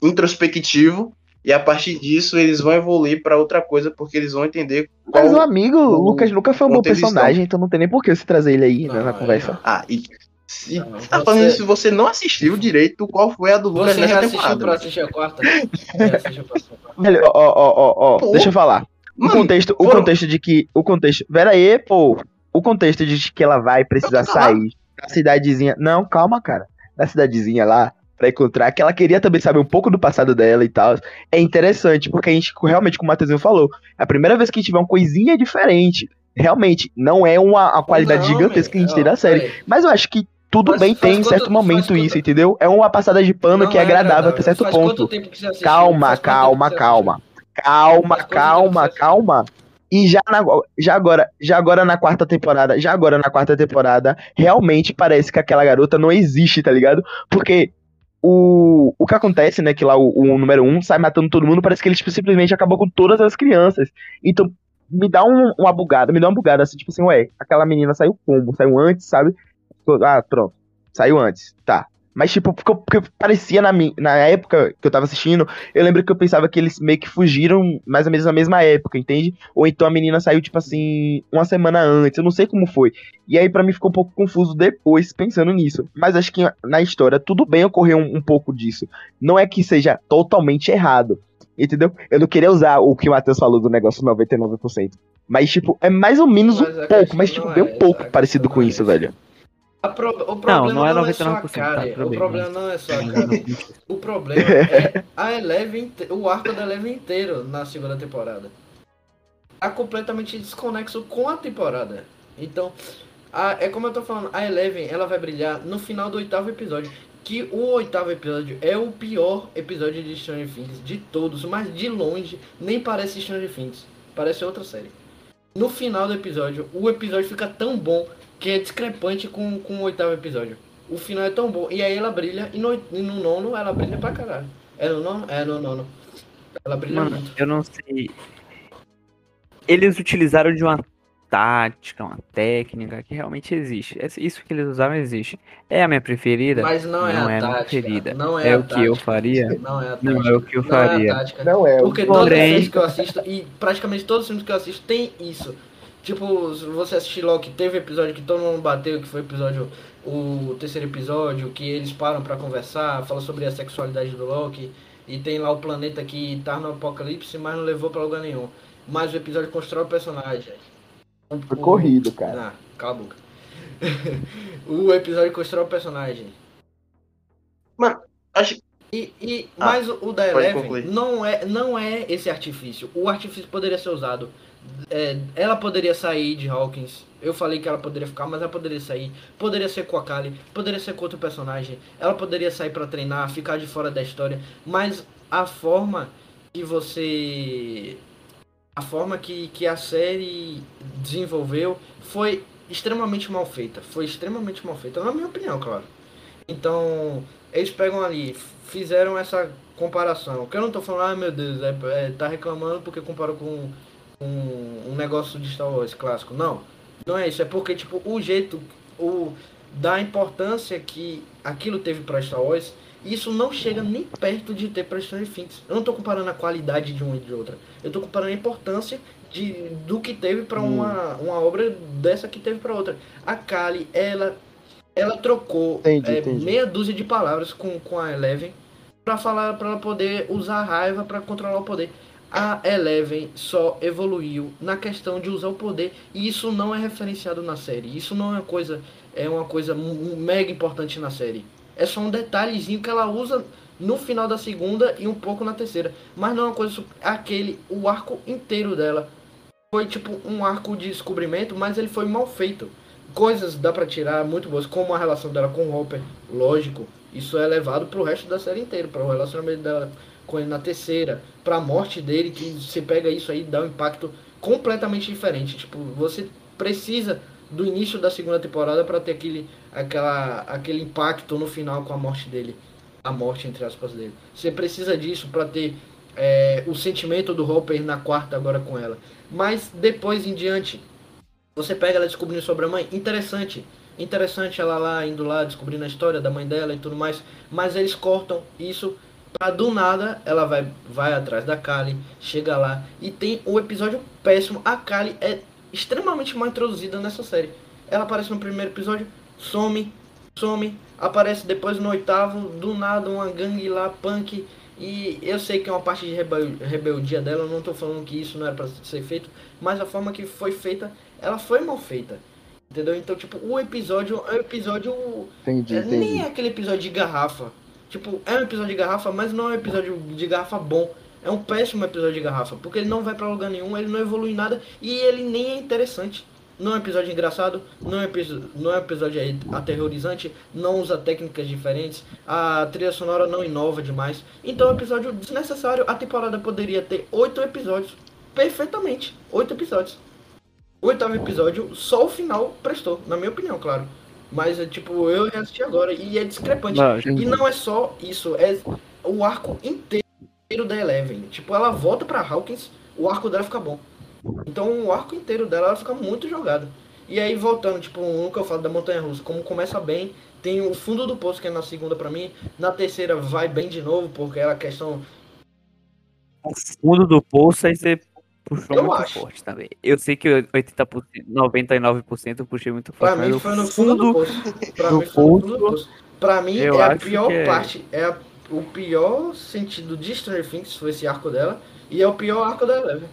introspectivo, e a partir disso eles vão evoluir pra outra coisa porque eles vão entender qual. Mas o amigo, o o- Lucas nunca foi um bom personagem, então não tem nem por que você trazer ele aí né, Não, na é- conversa. Ah, e se Não, você tá você- falando isso, você não assistiu direito qual foi a do Lucas Você nessa reassistiu temporada. pra assistir a quarta? Reassistiu pra assistir a quarta. Velho, ó, ó, ó, ó, deixa eu falar. O Mano, contexto, o foram- contexto de que. O contexto. Pera aí, pô. O contexto de que ela vai precisar sair da cidadezinha. Não, calma, cara. Da cidadezinha lá, pra encontrar, que ela queria também saber um pouco do passado dela e tal. É interessante, porque a gente, realmente, como o Matheusinho falou, é a primeira vez que a gente vê uma coisinha diferente. Realmente, não é uma, uma qualidade Não, gigantesca que a gente tem da série. Mas eu acho que tudo Faz- bem tem em certo momento quanto- isso, entendeu? É uma passada de pano Não que é agradável até certo Faz ponto. Calma, calma, calma. Calma, calma, calma. E já, na- já agora, já agora na quarta temporada, já agora na quarta temporada, realmente parece que aquela garota não existe, tá ligado? Porque o, o que acontece, né, que lá o, o número um sai matando todo mundo, parece que ele tipo, simplesmente acabou com todas as crianças. Então, me dá um, uma bugada, me dá uma bugada, assim, tipo assim, ué, aquela menina saiu como? Saiu antes, sabe? Ah, pronto. Saiu antes, tá. Mas, tipo, porque, porque parecia na, na época que eu tava assistindo, eu lembro que eu pensava que eles meio que fugiram mais ou menos na mesma época, entende? Ou então a menina saiu, tipo assim, uma semana antes, eu não sei como foi. E aí pra mim ficou um pouco confuso depois, pensando nisso. Mas acho que na história tudo bem ocorrer um, um pouco disso. Não é que seja totalmente errado, entendeu? Eu não queria usar o que o Matheus falou do negócio 99%. Mas, tipo, é mais ou menos Mas um pouco, mas, tipo, bem é um pouco parecido com é isso, essa. velho. Pro- o problema não é não é só a 99%, tá, Karen. tudo o bem, problema mas- não é só a Karen. O problema é a Eleven, o arco da Eleven inteiro na segunda temporada. Tá completamente desconexo com a temporada. Então, a- é como eu tô falando, a Eleven ela vai brilhar no final do oitavo episódio. Que o oitavo episódio é o pior episódio de Stranger Things de todos, mas de longe nem parece Stranger Things. Parece outra série. No final do episódio, o episódio fica tão bom que é discrepante com, com o oitavo episódio. O final é tão bom. E aí ela brilha, e no, e no nono ela brilha pra caralho. É no nono? É no nono. Ela brilha Mano, muito. eu não sei. Eles utilizaram de uma tática, uma técnica que realmente existe. Esse- Isso que eles usaram existe. É a minha preferida? Mas não é não a é a minha tática. preferida. Não é, É a o que eu tática. faria? Não é a tática. Não é o que eu Não é a faria. tática. Não é. Porque todas as Porém- vezes que eu assisto, e praticamente todos os filmes que eu assisto tem isso. Tipo, se você assistir Loki, teve episódio que todo mundo bateu, que foi o episódio, o terceiro episódio, que eles param pra conversar, fala sobre a sexualidade do Loki, e tem lá o planeta que tá no apocalipse, mas não levou pra lugar nenhum. Mas o episódio constrói o personagem. Foi O- corrido, cara. Ah, cala a boca. o episódio constrói o personagem. Acho E, e Ah, mas o da Eleven não é, não é esse artifício. O artifício poderia ser usado. É, ela poderia sair de Hawkins. Eu falei que ela poderia ficar, mas ela poderia sair. Poderia ser com a Kali, poderia ser com outro personagem. Ela poderia sair pra treinar, ficar de fora da história. Mas a forma que você. A forma que, que a série desenvolveu foi extremamente mal feita. Foi extremamente mal feita, na minha opinião, claro. Então, eles pegam ali, fizeram essa comparação. Que eu não tô falando, ah meu Deus, é, é, tá reclamando porque comparou com, com um negócio de Star Wars clássico. Não, não é isso. É porque, tipo, o jeito, o da importância que aquilo teve pra Star Wars, isso não chega nem perto de ter pra Stranger Things. Eu não tô comparando a qualidade de uma e de outra. Eu tô comparando a importância de, do que teve para Hum. uma, uma obra dessa que teve para outra. A Kali, ela ela trocou Entendi, é, entendi. meia dúzia de palavras com, com a Eleven para falar para ela poder usar a raiva para controlar o poder. A Eleven só evoluiu na questão de usar o poder e isso não é referenciado na série. Isso não é uma coisa é uma coisa mega importante na série. É só um detalhezinho que ela usa no final da segunda e um pouco na terceira, mas não é uma coisa aquele o arco inteiro dela foi tipo um arco de descobrimento, mas ele foi mal feito. Coisas dá pra tirar muito boas, como a relação dela com o Hopper, lógico. Isso é levado pro resto da série inteira, para o relacionamento dela com ele na terceira, pra morte dele, que você pega isso aí dá um impacto completamente diferente. Tipo, você precisa do início da segunda temporada pra ter aquele, aquela, aquele impacto no final com a morte dele. A morte, entre aspas, dele. Você precisa disso pra ter é, o sentimento do Hopper na quarta agora com ela. Mas depois em diante, você pega ela descobrindo sobre a mãe, interessante. Interessante ela lá indo lá descobrindo a história da mãe dela e tudo mais, mas eles cortam isso pra do nada ela vai vai atrás da Kali, chega lá e tem um episódio péssimo. A Kali é extremamente mal introduzida nessa série. Ela aparece no primeiro episódio, some, some, aparece depois no oitavo, do nada uma gangue lá, punk. E eu sei que é uma parte de rebel- rebeldia dela, eu não tô falando que isso não era pra ser feito, mas a forma que foi feita, ela foi mal feita. Entendeu? Então, tipo, o episódio é um episódio. Entendi, é, nem entendi. é aquele episódio de garrafa. Tipo, é um episódio de garrafa, mas não é um episódio de garrafa bom. É um péssimo episódio de garrafa, porque ele não vai pra lugar nenhum, ele não evolui nada e ele nem é interessante. Não é um episódio engraçado, não é, um episo- não é um episódio aterrorizante, não usa técnicas diferentes, a trilha sonora não inova demais. Então é um episódio desnecessário. A temporada poderia ter oito episódios, perfeitamente. Oito episódios. O oitavo episódio, só o final prestou, na minha opinião, claro. Mas é tipo, eu reassisti agora e é discrepante. Não, E não é só isso, é o arco inteiro da Eleven. Tipo, ela volta pra Hawkins, o arco dela fica bom. Então o arco inteiro dela ela fica muito jogada. E aí voltando, tipo, um que eu falo da Montanha Russa, como começa bem, tem o fundo do poço que é na segunda pra mim, na terceira vai bem de novo, porque é a questão. O fundo do poço aí você puxou Eu muito acho. forte também. Eu sei que 80%, 99% eu puxei muito forte. Pra mim foi no fundo do poço. Pra do mim foi no fundo. Pra mim é a pior é- parte, é a- o pior sentido de Stranger Things, foi esse arco dela, e é o pior arco da Eleven.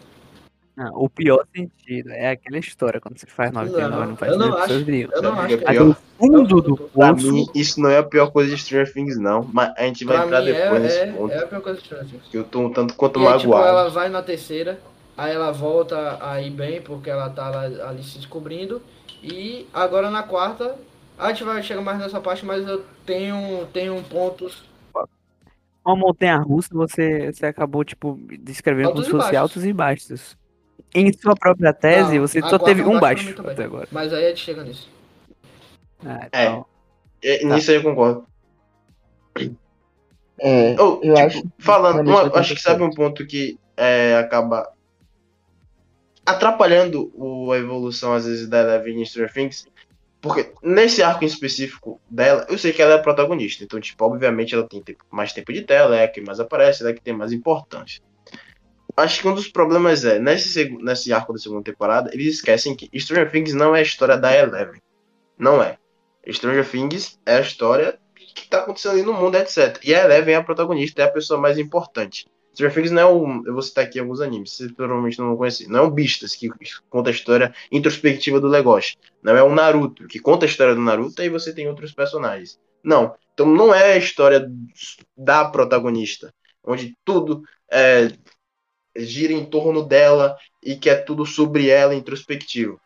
Não, o pior sentido é aquela história quando você faz 99 Não, não, faz eu não acho. Eu não acho é é o fundo do Pra poço, mim, isso não é a pior coisa de Stranger Things, não. Mas a gente vai Pra entrar depois é, nesse é, ponto. é a pior coisa de Stranger Things. Que eu tô um tanto quanto E aí, tipo, magoado. ela vai na terceira, aí ela volta a ir bem, porque ela tá lá, ali se descobrindo. E agora na quarta, a gente vai chegar mais nessa parte, mas eu tenho, tenho pontos. uma montanha russa, você, você acabou, tipo, descrevendo Altos como se fosse baixos. altos e baixos. Em sua própria tese, Não, você só teve é um baixo pra baixo até agora. Mas aí a gente chega nisso. Ah, É. então, É, Nisso aí eu concordo. É, Oh, eu tipo, acho. falando, uma- acho que sabe um ponto que é, acaba atrapalhando o- a evolução, às vezes, da Eleven em Stranger Things. Porque nesse arco em específico dela, eu sei que ela é protagonista. Então, tipo, obviamente ela tem tempo- mais tempo de tela, é a que mais aparece, ela é a que tem mais importância. Acho que um dos problemas é, nesse, nesse arco da segunda temporada, eles esquecem que Stranger Things não é a história da Eleven. Não é. Stranger Things é a história que tá acontecendo ali no mundo, etc. E a Eleven é a protagonista, é a pessoa mais importante. Stranger Things não é um. Eu vou citar aqui alguns animes, vocês provavelmente não vão conhecer. Não é um Beastas, que conta a história introspectiva do Legoshi. Não é um Naruto, que conta a história do Naruto e você tem outros personagens. Não. Então não é a história da protagonista, onde tudo é, gira em torno dela e que é tudo sobre ela introspectivo.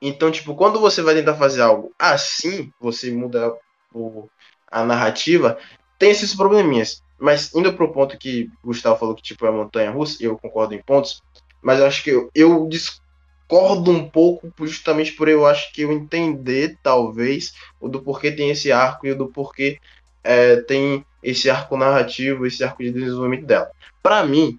Então, tipo, quando você vai tentar fazer algo assim, você muda o, a narrativa, tem esses probleminhas. Mas indo pro ponto que o Gustavo falou que tipo é montanha russa, eu concordo em pontos, mas eu acho que eu, eu discordo um pouco, justamente por eu acho que eu entender, talvez, o do porquê tem esse arco e o do porquê é, tem esse arco narrativo, esse arco de desenvolvimento dela. Para mim,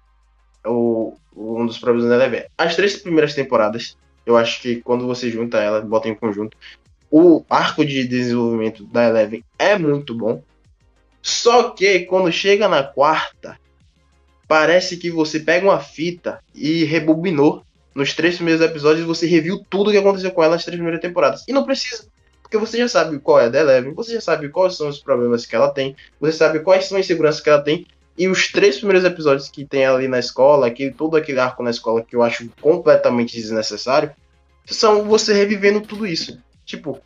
o, um dos problemas da Eleven. As três primeiras temporadas, eu acho que quando você junta ela, bota em conjunto, o arco de desenvolvimento da Eleven é muito bom. Só que quando chega na quarta, parece que você pega uma fita e rebobinou nos três primeiros episódios você reviu tudo o que aconteceu com ela nas três primeiras temporadas. E não precisa. Porque você já sabe qual é a da Eleven, você já sabe quais são os problemas que ela tem, você sabe quais são as inseguranças que ela tem, e os três primeiros episódios que tem ali na escola, aquele, todo aquele arco na escola que eu acho completamente desnecessário, são você revivendo tudo isso. Tipo,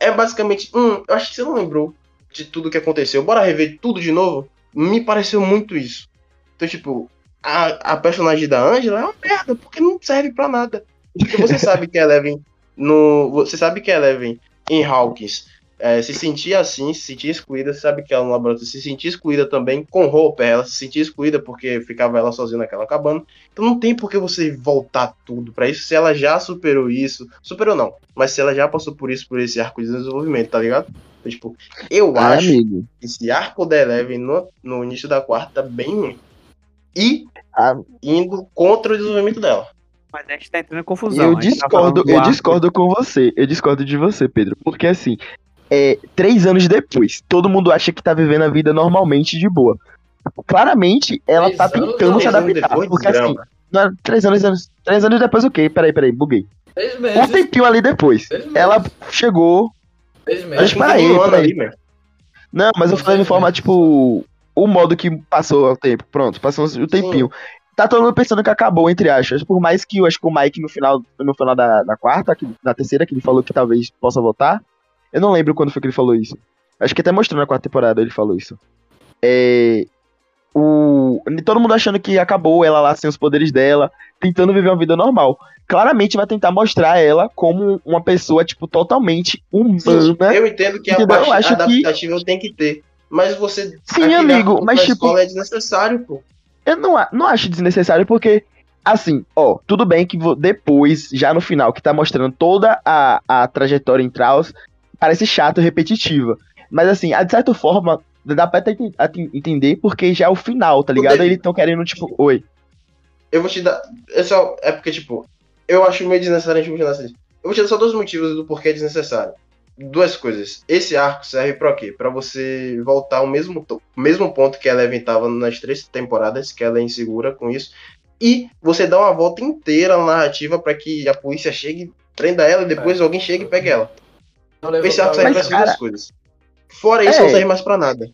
é basicamente. Hum, eu acho que você não lembrou de tudo que aconteceu. Bora rever tudo de novo? Me pareceu muito isso. Então, tipo, a, a personagem da Angela é uma merda, porque não serve para nada. Porque você sabe que a Eleven no. Você sabe que a Eleven em Hawkins é, se sentia assim, se sentia excluída, sabe que ela no laboratório se sentia excluída também com roupa, ela se sentia excluída porque ficava ela sozinha naquela cabana. Então não tem por que você voltar tudo para isso se ela já superou isso. Superou não, mas se ela já passou por isso, por esse arco de desenvolvimento, tá ligado? Então, tipo, eu É, acho amigo. que esse arco da Eleven no, no início da quarta tá bem. E Ah. indo contra o desenvolvimento dela. Mas a gente tá entrando em confusão. Eu tá discordo, falando do eu discordo com você. Eu discordo de você, Pedro. Porque assim, é, três anos depois, todo mundo acha que tá vivendo a vida normalmente de boa. Claramente, ela Três tá tentando se adaptar. depois, Porque assim, não, é- três anos, anos- três anos depois o quê? Peraí, peraí, buguei. Três Um meses. tempinho ali depois. Três meses. Ela chegou. Três Mas meses. para aí, um ano para aí. ali, velho. Não, mas eu falei de forma, tipo, o modo que passou o tempo. Pronto, passou o tempinho. Tá todo mundo pensando que acabou, entre aspas. Por mais que eu acho que o Mike no final, no final da, da quarta, que- da terceira, que ele falou que talvez possa voltar. Eu não lembro quando foi que ele falou isso. Acho que até mostrou na quarta temporada ele falou isso. É. O. Todo mundo achando que acabou ela lá sem os poderes dela, tentando viver uma vida normal. Claramente vai tentar mostrar ela como uma pessoa, tipo, totalmente humana. Eu entendo que a parte acho que- adaptativa tem que ter. Mas você. Sim, amigo, mas tipo- escola é desnecessário, pô. Eu não, não acho desnecessário porque, assim, ó, tudo bem que depois, já no final, que tá mostrando toda a, a trajetória em Traus, parece chato e repetitiva. Mas, assim, de certa forma, dá pra até entender porque já é o final, tá ligado? Eles tão querendo, tipo, oi. Eu vou te dar. É, só, é porque, tipo, eu acho meio desnecessário a gente continuar assim. Eu vou te dar só dois motivos do porquê é desnecessário. Duas coisas. Esse arco serve pra quê? Pra você voltar ao mesmo, to- mesmo ponto que a Eleven tava nas três temporadas, que ela é insegura com isso. E você dá uma volta inteira na narrativa pra que a polícia chegue, prenda ela e depois alguém chegue e pegue ela. Não levou Esse arco serve pra essas duas cara, coisas. Fora isso, é. não serve mais pra nada.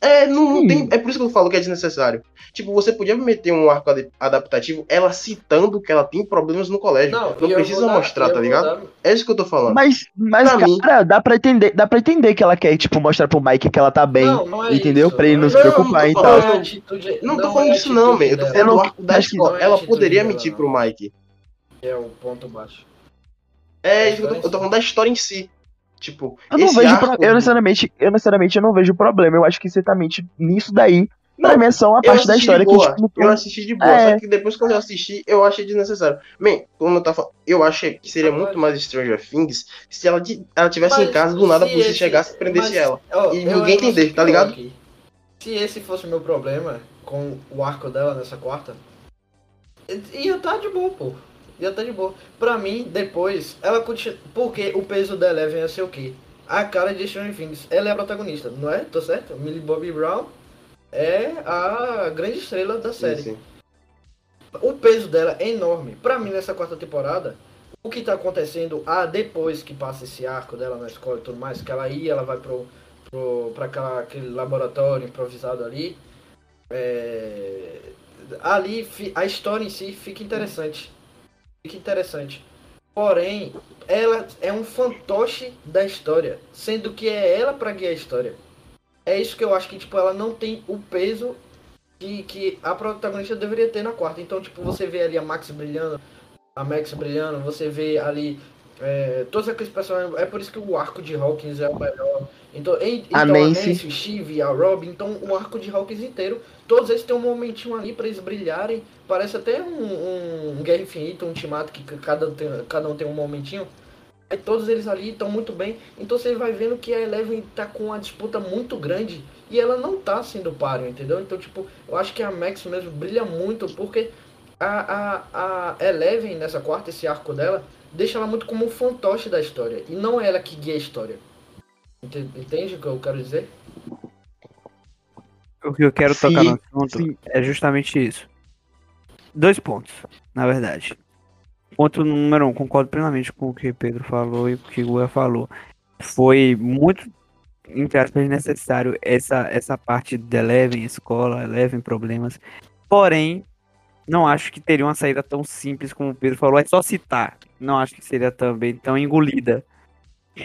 É, não, não tem. É por isso que eu falo que é desnecessário. Tipo, você podia meter um arco ad- adaptativo, ela citando que ela tem problemas no colégio. Não, eu precisa dar- mostrar, tá ligado? dar- É isso que eu tô falando. Mas, mas Pra mim- cara, dá pra entender, dá pra entender que ela quer, tipo, mostrar pro Mike que ela tá bem, Não, não é entendeu? isso. Pra ele não se Não, preocupar não e tal. atitude- não tô não falando é disso, não, man. Eu tô falando do não- arco da acho que escola. não é Ela poderia mentir não. pro Mike. É o ponto baixo. É isso que eu tô, eu tô falando da história em si. Tipo, Eu não vejo, arco... pro- eu necessariamente, eu necessariamente eu não vejo problema. Eu acho que você tá nisso daí. Não, pra mim é só uma parte da história que, tipo, Eu assisti de boa, É. só que depois quando eu assisti, eu achei desnecessário. Man, como eu tava falando, eu achei que seria muito mais Stranger Things se ela, ela tivesse em Mas casa, do nada a se polícia esse- chegasse e prendesse mas, ela. ó, E ninguém entender, tá ligado? aqui. Se esse fosse o meu problema com o arco dela nessa quarta, ia estar de boa, pô. Ia estar de boa. Pra mim, depois, ela continua. Porque o peso da Eleven ia ser o quê? A cara de Stranger Things. Ela é a protagonista, não é? Tô certo? Millie Bobby Brown é a grande estrela da série. Sim, sim. O peso dela é enorme. Pra mim, nessa quarta temporada, o que tá acontecendo ah, depois que passa esse arco dela na escola e tudo mais, que ela ia, ela vai pro, pro, pra aquela, aquele laboratório improvisado ali. é, ali a história em si fica interessante. Fica interessante. Porém, ela é um fantoche da história, sendo que é ela pra guiar a história. É isso que eu acho que tipo ela não tem o peso que, que a protagonista deveria ter na quarta. Então, tipo, você vê ali a Max brilhando, a Max brilhando, você vê ali é, todos aqueles personagens. É por isso que o arco de Hawkins é o melhor Então, em, A então Nancy. o Steve, a Robin, então o arco de Hawkins inteiro, todos eles têm um momentinho ali pra eles brilharem. Parece até um, um Guerra Infinita, um Ultimato, que cada, tem, cada um tem um momentinho. Aí todos eles ali estão muito bem. Então você vai vendo que a Eleven tá com uma disputa muito grande e ela não tá sendo páreo, entendeu? Então, tipo, eu acho que a Max mesmo brilha muito porque a, a, a Eleven nessa quarta, esse arco dela, deixa ela muito como um fantoche da história. E não é ela que guia a história. Ente- Entende o que eu quero dizer? O que eu quero Sim, tocar no assunto sim. é justamente isso. Dois pontos, na verdade. Ponto número um, concordo plenamente com o que Pedro falou e com o que o Guia falou. Foi muito, entre aspas, necessário essa, essa parte de Eleven, escola, Eleven, problemas. Porém, não acho que teria uma saída tão simples como o Pedro falou. É só citar. Não acho que seria também tão engolida.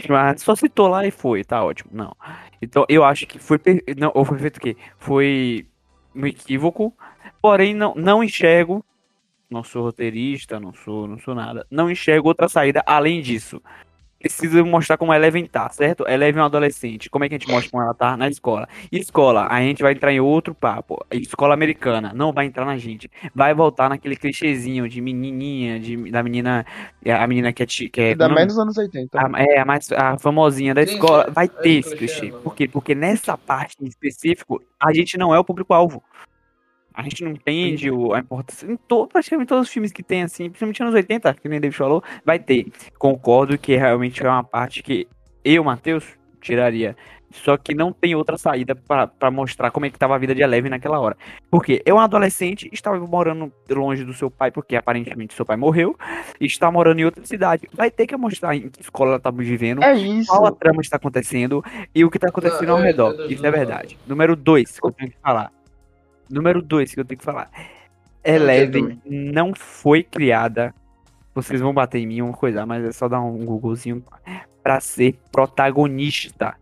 Mas só citou lá e foi, tá ótimo. Não. Então eu acho que foi. per- Não, ou foi feito o quê? Foi um equívoco. Porém, não, não enxergo. Não sou roteirista, não sou, não sou nada. Não enxergo outra saída além disso. Precisa mostrar como a Eleven tá, certo? Eleven é uma adolescente. Como é que a gente mostra como ela tá na escola? Escola, a gente vai entrar em outro papo. Escola americana, não vai entrar na gente. Vai voltar naquele clichêzinho de menininha, de, da menina. A menina que é. Que é Ainda como é o mais nome? nos anos 80. A, é, a mais a famosinha da Sim, escola. Vai é ter esse clichê, clichê. mano. Por quê? Porque nessa parte em específico, a gente não é o público-alvo. A gente não entende o- a importância. Em to, praticamente todos os filmes que tem, assim, principalmente nos 80, que nem David falou, vai ter. Concordo que realmente é uma parte que eu, Matheus, tiraria. Só que não tem outra saída pra pra mostrar como é que tava a vida de Eleven naquela hora. Porque eu, um adolescente, estava morando longe do seu pai, porque aparentemente seu pai morreu, e está morando em outra cidade. Vai ter que mostrar em que escola ela tá vivendo, É isso. qual a trama está acontecendo e o que está acontecendo ao é, redor. é, Isso é verdade. Número dois que eu tenho que falar. Número dois que eu tenho que falar. Eleven não foi criada. Vocês vão bater em mim uma coisa, mas é só dar um googlezinho pra ser protagonista.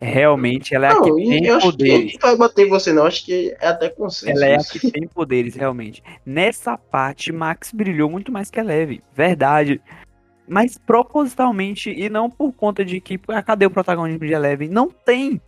Realmente, ela é a Não, que e tem eu acho que poderes. não vai bater em você, não. Acho que é até consenso. Ela é a que tem poderes, realmente. Nessa parte, Max brilhou muito mais que Eleven. Verdade. Mas propositalmente, e não por conta de que. ah, Cadê o protagonismo de Eleven? Não tem.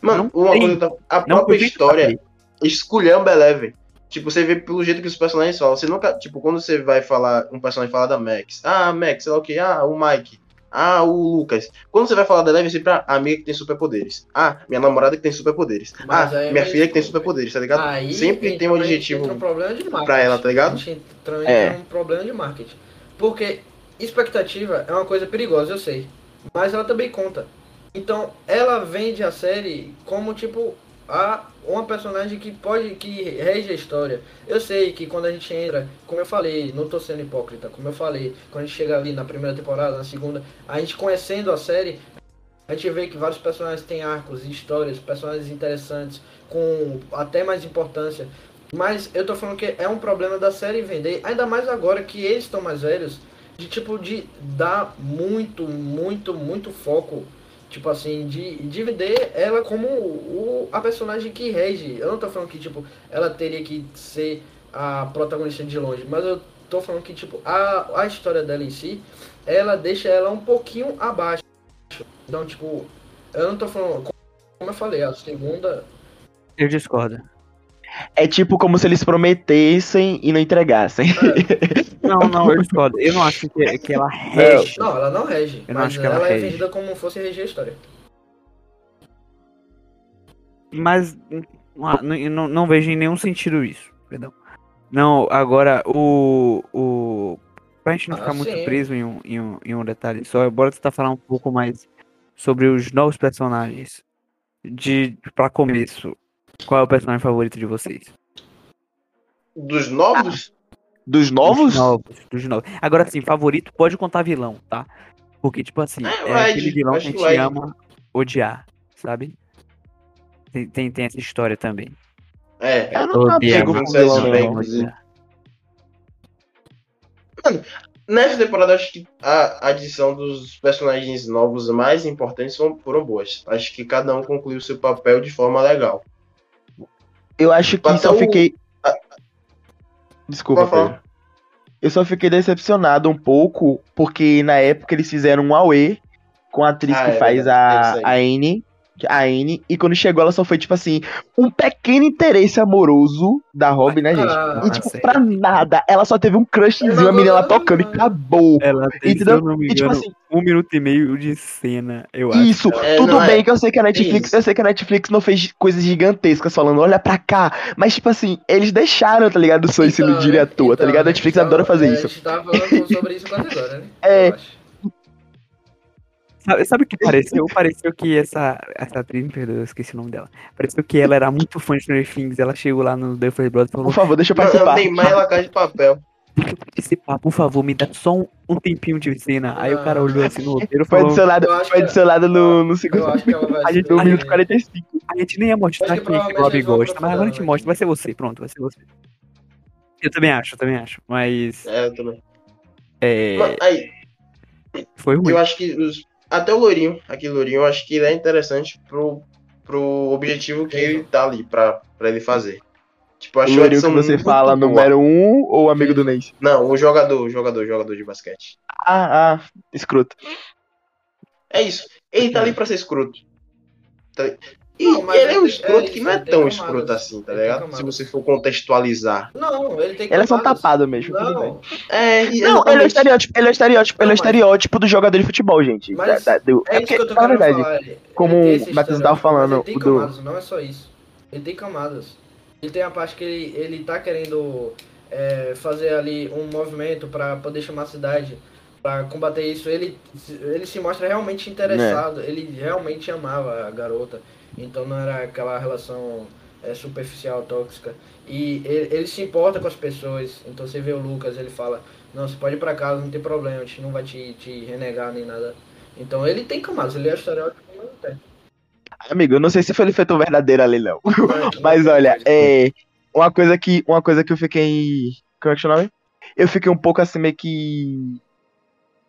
Mano, não uma tem. coisa. tá- A Não própria história esculhamba Eleven. Tipo, você vê pelo jeito que os personagens falam. Você nunca. Tipo, quando você vai falar. Um personagem fala da Max. Ah, Max, sei lá o que. Ah, o Mike. Ah, o Lucas. Quando você vai falar da Eleven, sempre ah, a amiga que tem superpoderes. Ah, minha namorada que tem superpoderes. Mas ah, é minha filha que tem superpoderes, tá ligado? Aí sempre tem um entra um problema de marketing. pra ela, tá ligado? A gente entra, É. um problema de marketing. Porque expectativa é uma coisa perigosa, eu sei. Mas ela também conta. Então, ela vende a série como, tipo, a uma personagem que pode, que rege a história. Eu sei que quando a gente entra, como eu falei, não tô sendo hipócrita, como eu falei, quando a gente chega ali na primeira temporada, na segunda, a gente conhecendo a série, a gente vê que vários personagens têm arcos e histórias, personagens interessantes, com até mais importância. Mas eu tô falando que é um problema da série vender, ainda mais agora que eles estão mais velhos, de tipo de dar muito, muito, muito foco, tipo assim, de, de vender ela como o, a personagem que rege. Eu não tô falando que tipo ela teria que ser a protagonista de longe, mas eu tô falando que tipo a, a história dela em si, ela deixa ela um pouquinho abaixo. Então, tipo, eu não tô falando, como eu falei, a segunda Eu discordo. É tipo como se eles prometessem e não entregassem. Não, não, eu discordo. Eu não acho que, que ela rege. Não, ela não rege. Eu não mas acho que ela ela, é rege. vendida como fosse reger a história. Mas não, não, não vejo em nenhum sentido isso. Perdão. Não, agora o. o pra gente não Ah, ficar muito sim. preso em um, em, um, em um detalhe só, bora tentar falar um pouco mais sobre os novos personagens. De pra começo, qual é o personagem favorito de vocês? Dos novos? Dos novos? Dos novos, dos novos. Agora sim, favorito pode contar vilão, tá? Porque, tipo assim, É, é, Ed, aquele vilão que a gente Ed. ama odiar, sabe? Tem, tem, tem essa história também. É. Eu não apego com vilão, não. inclusive. Nessa temporada, acho que a adição dos personagens novos mais importantes foram, foram boas. Acho que cada um concluiu seu papel de forma legal. Eu acho que Até só o- fiquei. Desculpa. Pedro. Eu só fiquei decepcionado um pouco porque na época eles fizeram um Aue com a atriz Ah, que é faz verdade, é a, aí. A Anne. e quando chegou, ela só foi, tipo assim, um pequeno interesse amoroso da Robin, né, gente? Ah, e, tipo, sério? pra nada. Ela só teve um crushzinho, a menina lá tocando e acabou. Ela tem, se Entendeu? eu não me E, tipo engano, assim, um minuto e meio de cena, eu acho. Isso, É, tudo não, é. bem que eu sei que a Netflix, Isso. eu sei que a Netflix não fez coisas gigantescas falando, olha pra cá, mas tipo assim, eles deixaram, tá ligado, o sonho se Então, iludir né? à toa, tá Então, ligado? A? Netflix Então, adora fazer é, isso. A gente tava falando sobre isso quase agora, né? É. Eu acho. Sabe, sabe o que pareceu? Pareceu que essa, essa atriz, me perdoa, eu esqueci o nome dela. Pareceu que ela era muito fã de Stranger Things. Ela chegou lá no The First Blood e falou: Por favor, deixa eu Não, participar. Neymar e La Casa de Papel. Deixa eu participar, por favor, me dá só um, um tempinho de cena. Aí o cara olhou assim no roteiro e Foi falou: adicionado, Eu acho foi adicionado no, no segundo ela A gente- no a minuto gente- 45. A gente nem ia mostrar Acho que quem que o vão gosta, mas agora a gente mostra. Vai ser você, pronto, vai ser você. Eu também acho, eu também acho. Mas É, eu também. é, Mano, aí, foi ruim. eu acho que os- até o Lourinho, aquele Lourinho, eu acho que ele é interessante pro, pro objetivo que ele tá ali pra, pra ele fazer. Tipo, eu O acho Lourinho que você fala, boa. número 1 um, ou amigo do Ney? Não, o jogador, o jogador, o jogador de basquete. Ah, ah, escroto. É isso. Ele tá ali pra ser escroto. Tá- E Não, mas ele é um ele- escroto é que não é tão camadas. escroto assim, tá ligado? Se você for contextualizar. Não, ele tem Ele é só tapado mesmo, tudo bem. Não, É, Não, ele é estereótipo, ele é o estereótipo, ele é Não, estereótipo do jogador de futebol, gente. Mas Da- da- do- é é isso que eu porque, tô na querendo verdade, falar. Ele- como o esse Matheus tava falando Ele tem do- camadas, não é só isso. Ele tem camadas. Ele tem a parte que ele, ele tá querendo é, fazer ali um movimento pra poder chamar a cidade, pra combater isso. Ele, ele se mostra realmente interessado, Né. ele realmente amava a garota. Então não era aquela relação é, superficial, tóxica. E ele, ele se importa com as pessoas. Então você vê o Lucas, ele fala, não, você pode ir pra casa, não tem problema, a gente não vai te, te renegar nem nada. Então ele tem camadas, ele é o estereótipo, mas não tem. Amigo, eu não sei se foi ele feito verdadeiro ali, não. Mas, Mas olha, é. Uma coisa que. Uma coisa que eu fiquei. Como é que é o nome? Eu fiquei um pouco assim, meio que.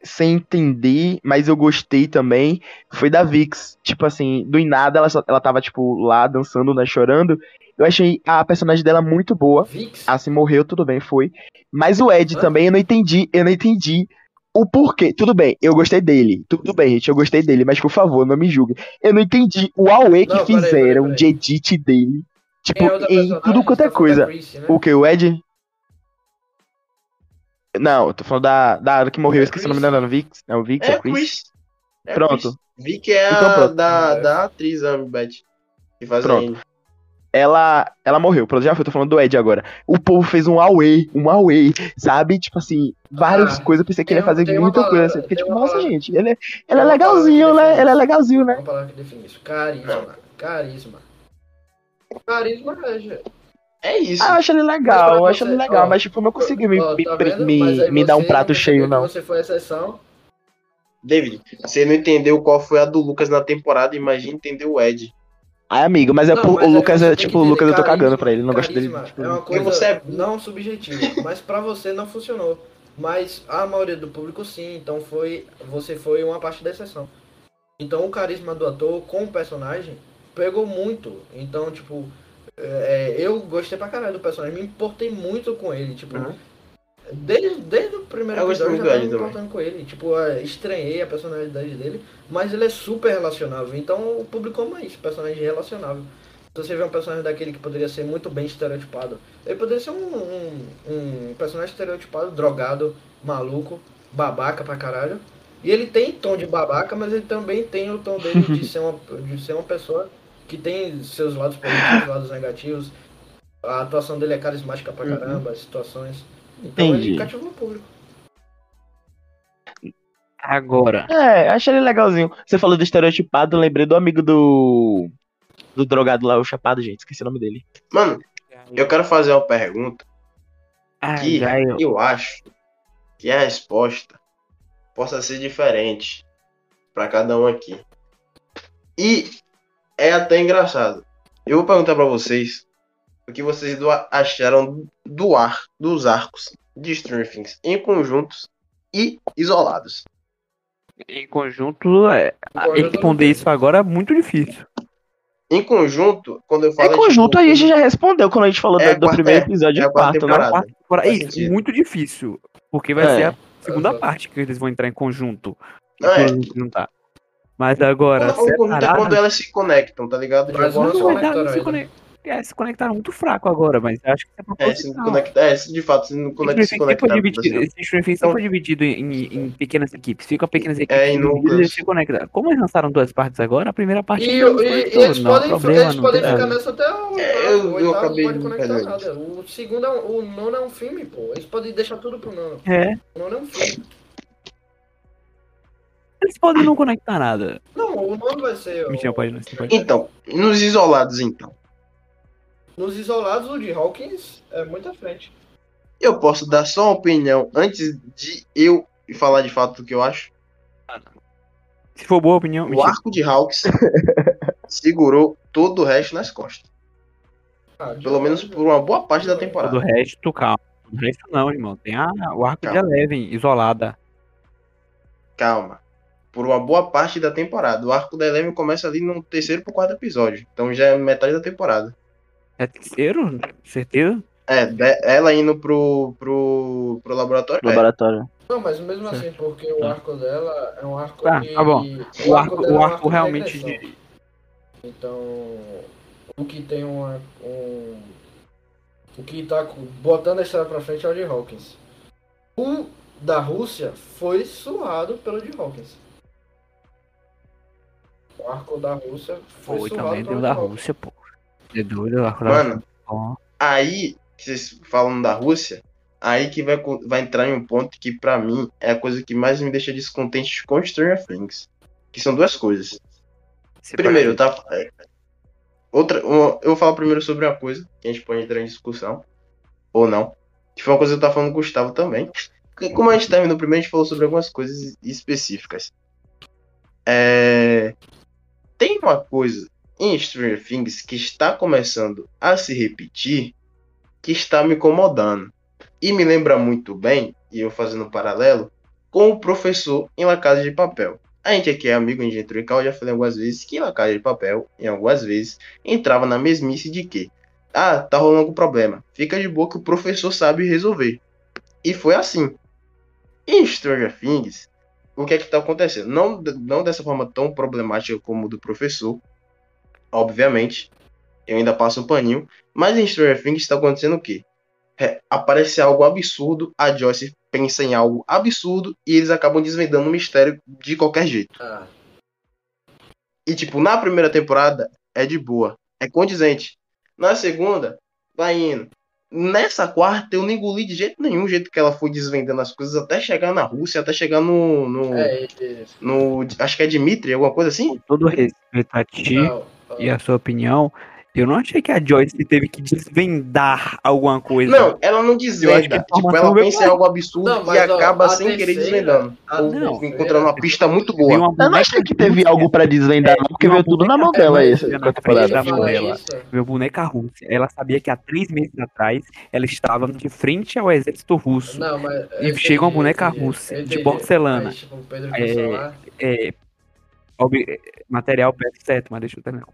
Sem entender, mas eu gostei também. Foi da Vix. Tipo assim, do nada, ela, ela tava, tipo, lá dançando, né? Chorando. Eu achei a personagem dela muito boa. Vix? Assim, morreu, tudo bem, foi. Mas o Ed Hã? também, eu não entendi. Eu não entendi o porquê. Tudo bem, eu gostei dele. Tudo bem, gente, eu gostei dele. Mas, por favor, não me julgue. Eu não entendi o Aue que Não, peraí, fizeram peraí, de peraí. edit dele. Tipo, é em tudo quanto é tá coisa. da Chrissy, né? O que? O Ed? Não, eu tô falando da, da que morreu, É esqueci o nome dela, Vix? É o Vix? É, É o Chris? Chris. É Pronto. Chris. Vi que é Então a da, É. da atriz, a Beth. Que faz Pronto. Ela, ela morreu, pronto, já foi, eu tô falando do Ed agora. O povo fez um Aue, um Aue, sabe? Tipo assim, várias Ah, coisas, eu pensei que ele ia fazer muita coisa palavra- assim. Porque, tipo, nossa, palavra- gente, ele, é- ele é uma palavra legalzinho, que né? Ele é legalzinho, né? Uma palavra que define isso. Carisma. Carisma. Carisma é, gente. É isso. Ah, eu acho ele legal, eu acho ele legal, ó, mas tipo, eu não consegui me, Ó, me, tá me, aí me dar um prato cheio, não. Você foi exceção. David, você não entendeu qual foi a do Lucas na temporada, imagina entender o Ed. Ai, amigo, mas é Não, por, mas o aí Lucas é, tipo, o Lucas eu tô cagando pra ele, não gosto dele. Tipo, É uma coisa você é- não subjetiva, mas pra você não funcionou. Mas a maioria do público sim, então foi você foi uma parte da exceção. Então o carisma do ator com o personagem pegou muito. Então, tipo, é, eu gostei pra caralho do personagem, me importei muito com ele, tipo, Uhum. desde, desde o primeiro Eu episódio eu já tava me também. importando com ele. Tipo, estranhei a personalidade dele, mas ele é super relacionável. Então o público ama isso, personagem relacionável. Se você vê um personagem daquele que poderia ser muito bem estereotipado, ele poderia ser um, um, um personagem estereotipado, drogado, maluco, babaca pra caralho. E ele tem tom de babaca, mas ele também tem o tom dele de ser uma, de ser uma pessoa que tem seus lados positivos, lados negativos. A atuação dele é carismática pra caramba, as situações. Então Entendi. ele cativou o público. Agora, É, achei ele legalzinho. Você falou do estereotipado, lembrei do amigo do. Do drogado lá, o Chapado, gente. Esqueci o nome dele. Mano, eu quero fazer uma pergunta ah, que já eu- eu acho que a resposta possa ser diferente pra cada um aqui. E é até engraçado. Eu vou perguntar pra vocês o que vocês do- acharam do ar, dos arcos de Stranger Things em conjuntos e isolados. em conjunto, é, conjunto, responder não. isso agora é muito difícil. Em conjunto, quando eu falo É conjunto, tipo, aí a gente já respondeu quando a gente falou É a do, do quarta- primeiro é, episódio é e a quarto, né? temporada. Quarta temporada- Faz Isso, muito difícil. Porque vai É. ser a segunda parte que eles vão entrar em conjunto. Não, é. Quando Mas agora, é separado, quando elas se conectam, tá ligado? De Mas alguma forma. se, conectaram ainda. conec- é, se conectaram muito fraco agora, mas acho que é É, se proposital. conecta, é, se de fato, se não conecta, se Stranger Things foi conectar. dividido, assim. esse Things Então- foi dividido em, em pequenas equipes. Fica pequenas equipes É, divididas núcleos. e se conectam. Como eles lançaram duas partes agora, a primeira parte E, não e- e eles não podem, problema, eles não podem ficar nessa até o, É, eu- o eu oitavo acabei não pode de conectar nada. O segundo é um- o nono é um filme, pô. Eles podem deixar tudo pro nono. É, O nono é um filme. Eles podem não conectar nada. Não, o nono vai ser. o- Mentira, pode não, pode. Então, nos isolados, então. Nos isolados, o de Hawkins é muito à frente. Eu posso dar só uma opinião antes de eu falar de fato do que eu acho. Se for boa opinião, O mentira. arco de Hawks segurou todo o resto nas costas. Ah, Pelo menos por uma boa parte da Do temporada. resto, calma. Do resto não, irmão. Tem a, o arco Calma. de Eleven, isolada. Calma. Por uma boa parte da temporada. O arco da Eleven começa ali no terceiro pro quarto episódio. Então já é metade da temporada. É terceiro? Certeza? É, ela indo pro, pro, pro laboratório. é. Laboratório. Não, mas mesmo assim, porque o Tá. arco dela é um arco Tá, que... tá bom. O arco, é o um arco de realmente de. Então, o que tem uma, um... O que tá botando a história pra frente é o de Hawkins. O da Rússia foi suado pelo de Hawkins. O arco da Rússia foi, Foi também deu de da. Rússia, pô. É doido, o arco da Mano, Rússia. Ó. aí, vocês falam da Rússia, aí que vai, vai entrar em um ponto que pra mim é a coisa que mais me deixa descontente com Stranger Things. Que são duas coisas. Primeiro, tá. é, Outra, uma- eu vou falar primeiro sobre uma coisa que a gente pode entrar em discussão. Ou não. Que foi uma coisa que eu tava falando com o Gustavo também. Porque como a gente terminou primeiro, a gente falou sobre algumas coisas específicas. É, Tem uma coisa em Stranger Things que está começando a se repetir que está me incomodando. E me lembra muito bem, e eu fazendo um paralelo, com o professor em La Casa de Papel. A gente aqui é amigo, em cal, eu já falei algumas vezes que La Casa de Papel, em algumas vezes, entrava na mesmice de que, ah, tá rolando algum problema, fica de boa que o professor sabe resolver. E foi assim. Em Stranger Things, o que é que tá acontecendo? Não, não dessa forma tão problemática como o do professor, obviamente, eu ainda passo um paninho, mas em Stranger Things está acontecendo o quê? É, aparece algo absurdo, a Joyce pensa em algo absurdo e eles acabam desvendando o mistério de qualquer jeito. Ah, E, tipo, na primeira temporada é de boa, é condizente. Na segunda, vai indo. Nessa quarta, eu não engoli de jeito nenhum o jeito que ela foi desvendando as coisas até chegar na Rússia, até chegar no. no, é, é, no acho que é Dimitri, alguma coisa assim. Com todo respeito a ti não, e a sua opinião, eu não achei que a Joyce teve que desvendar alguma coisa. Não, ela não Eu acho que desvenda. Tipo, ela pensa em algo absurdo Não, e mas, ó, acaba a sem querer terceira- desvendando. a Ou Não. encontrando uma pista muito boa. Eu não achei que teve algo pra desvendar, não, porque veio tudo na mão dela Rússia essa na da Meu boneca Rússia. Ela sabia que há três meses atrás ela estava de frente ao exército russo. Não, mas. E chega uma boneca entendi, russa, de porcelana. Tipo, É. É, ob- material perto, certo, mas deixa eu terminar.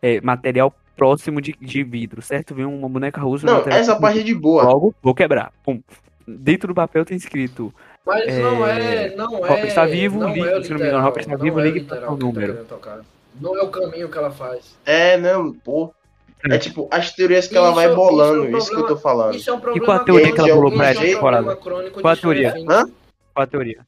É, material próximo de, de vidro, certo? Vem uma boneca russa. Não, material essa parte é de boa. Logo, vou quebrar. Pum. Dentro do papel tem escrito. Mas é, não é. Não é. Hopper está vivo, não ligue, é o se não me engano, Hopper literal, está vivo, não é ligue para o que tá número. Não é o caminho que ela faz. É, não, pô. É tipo, as teorias que ela Isso- vai isso é um bolando, isso, que eu tô falando. Isso é um qual problema a teoria que ela bolou crônico, pra é essa problema temporada? Qual a teoria? Hã? Qual a teoria?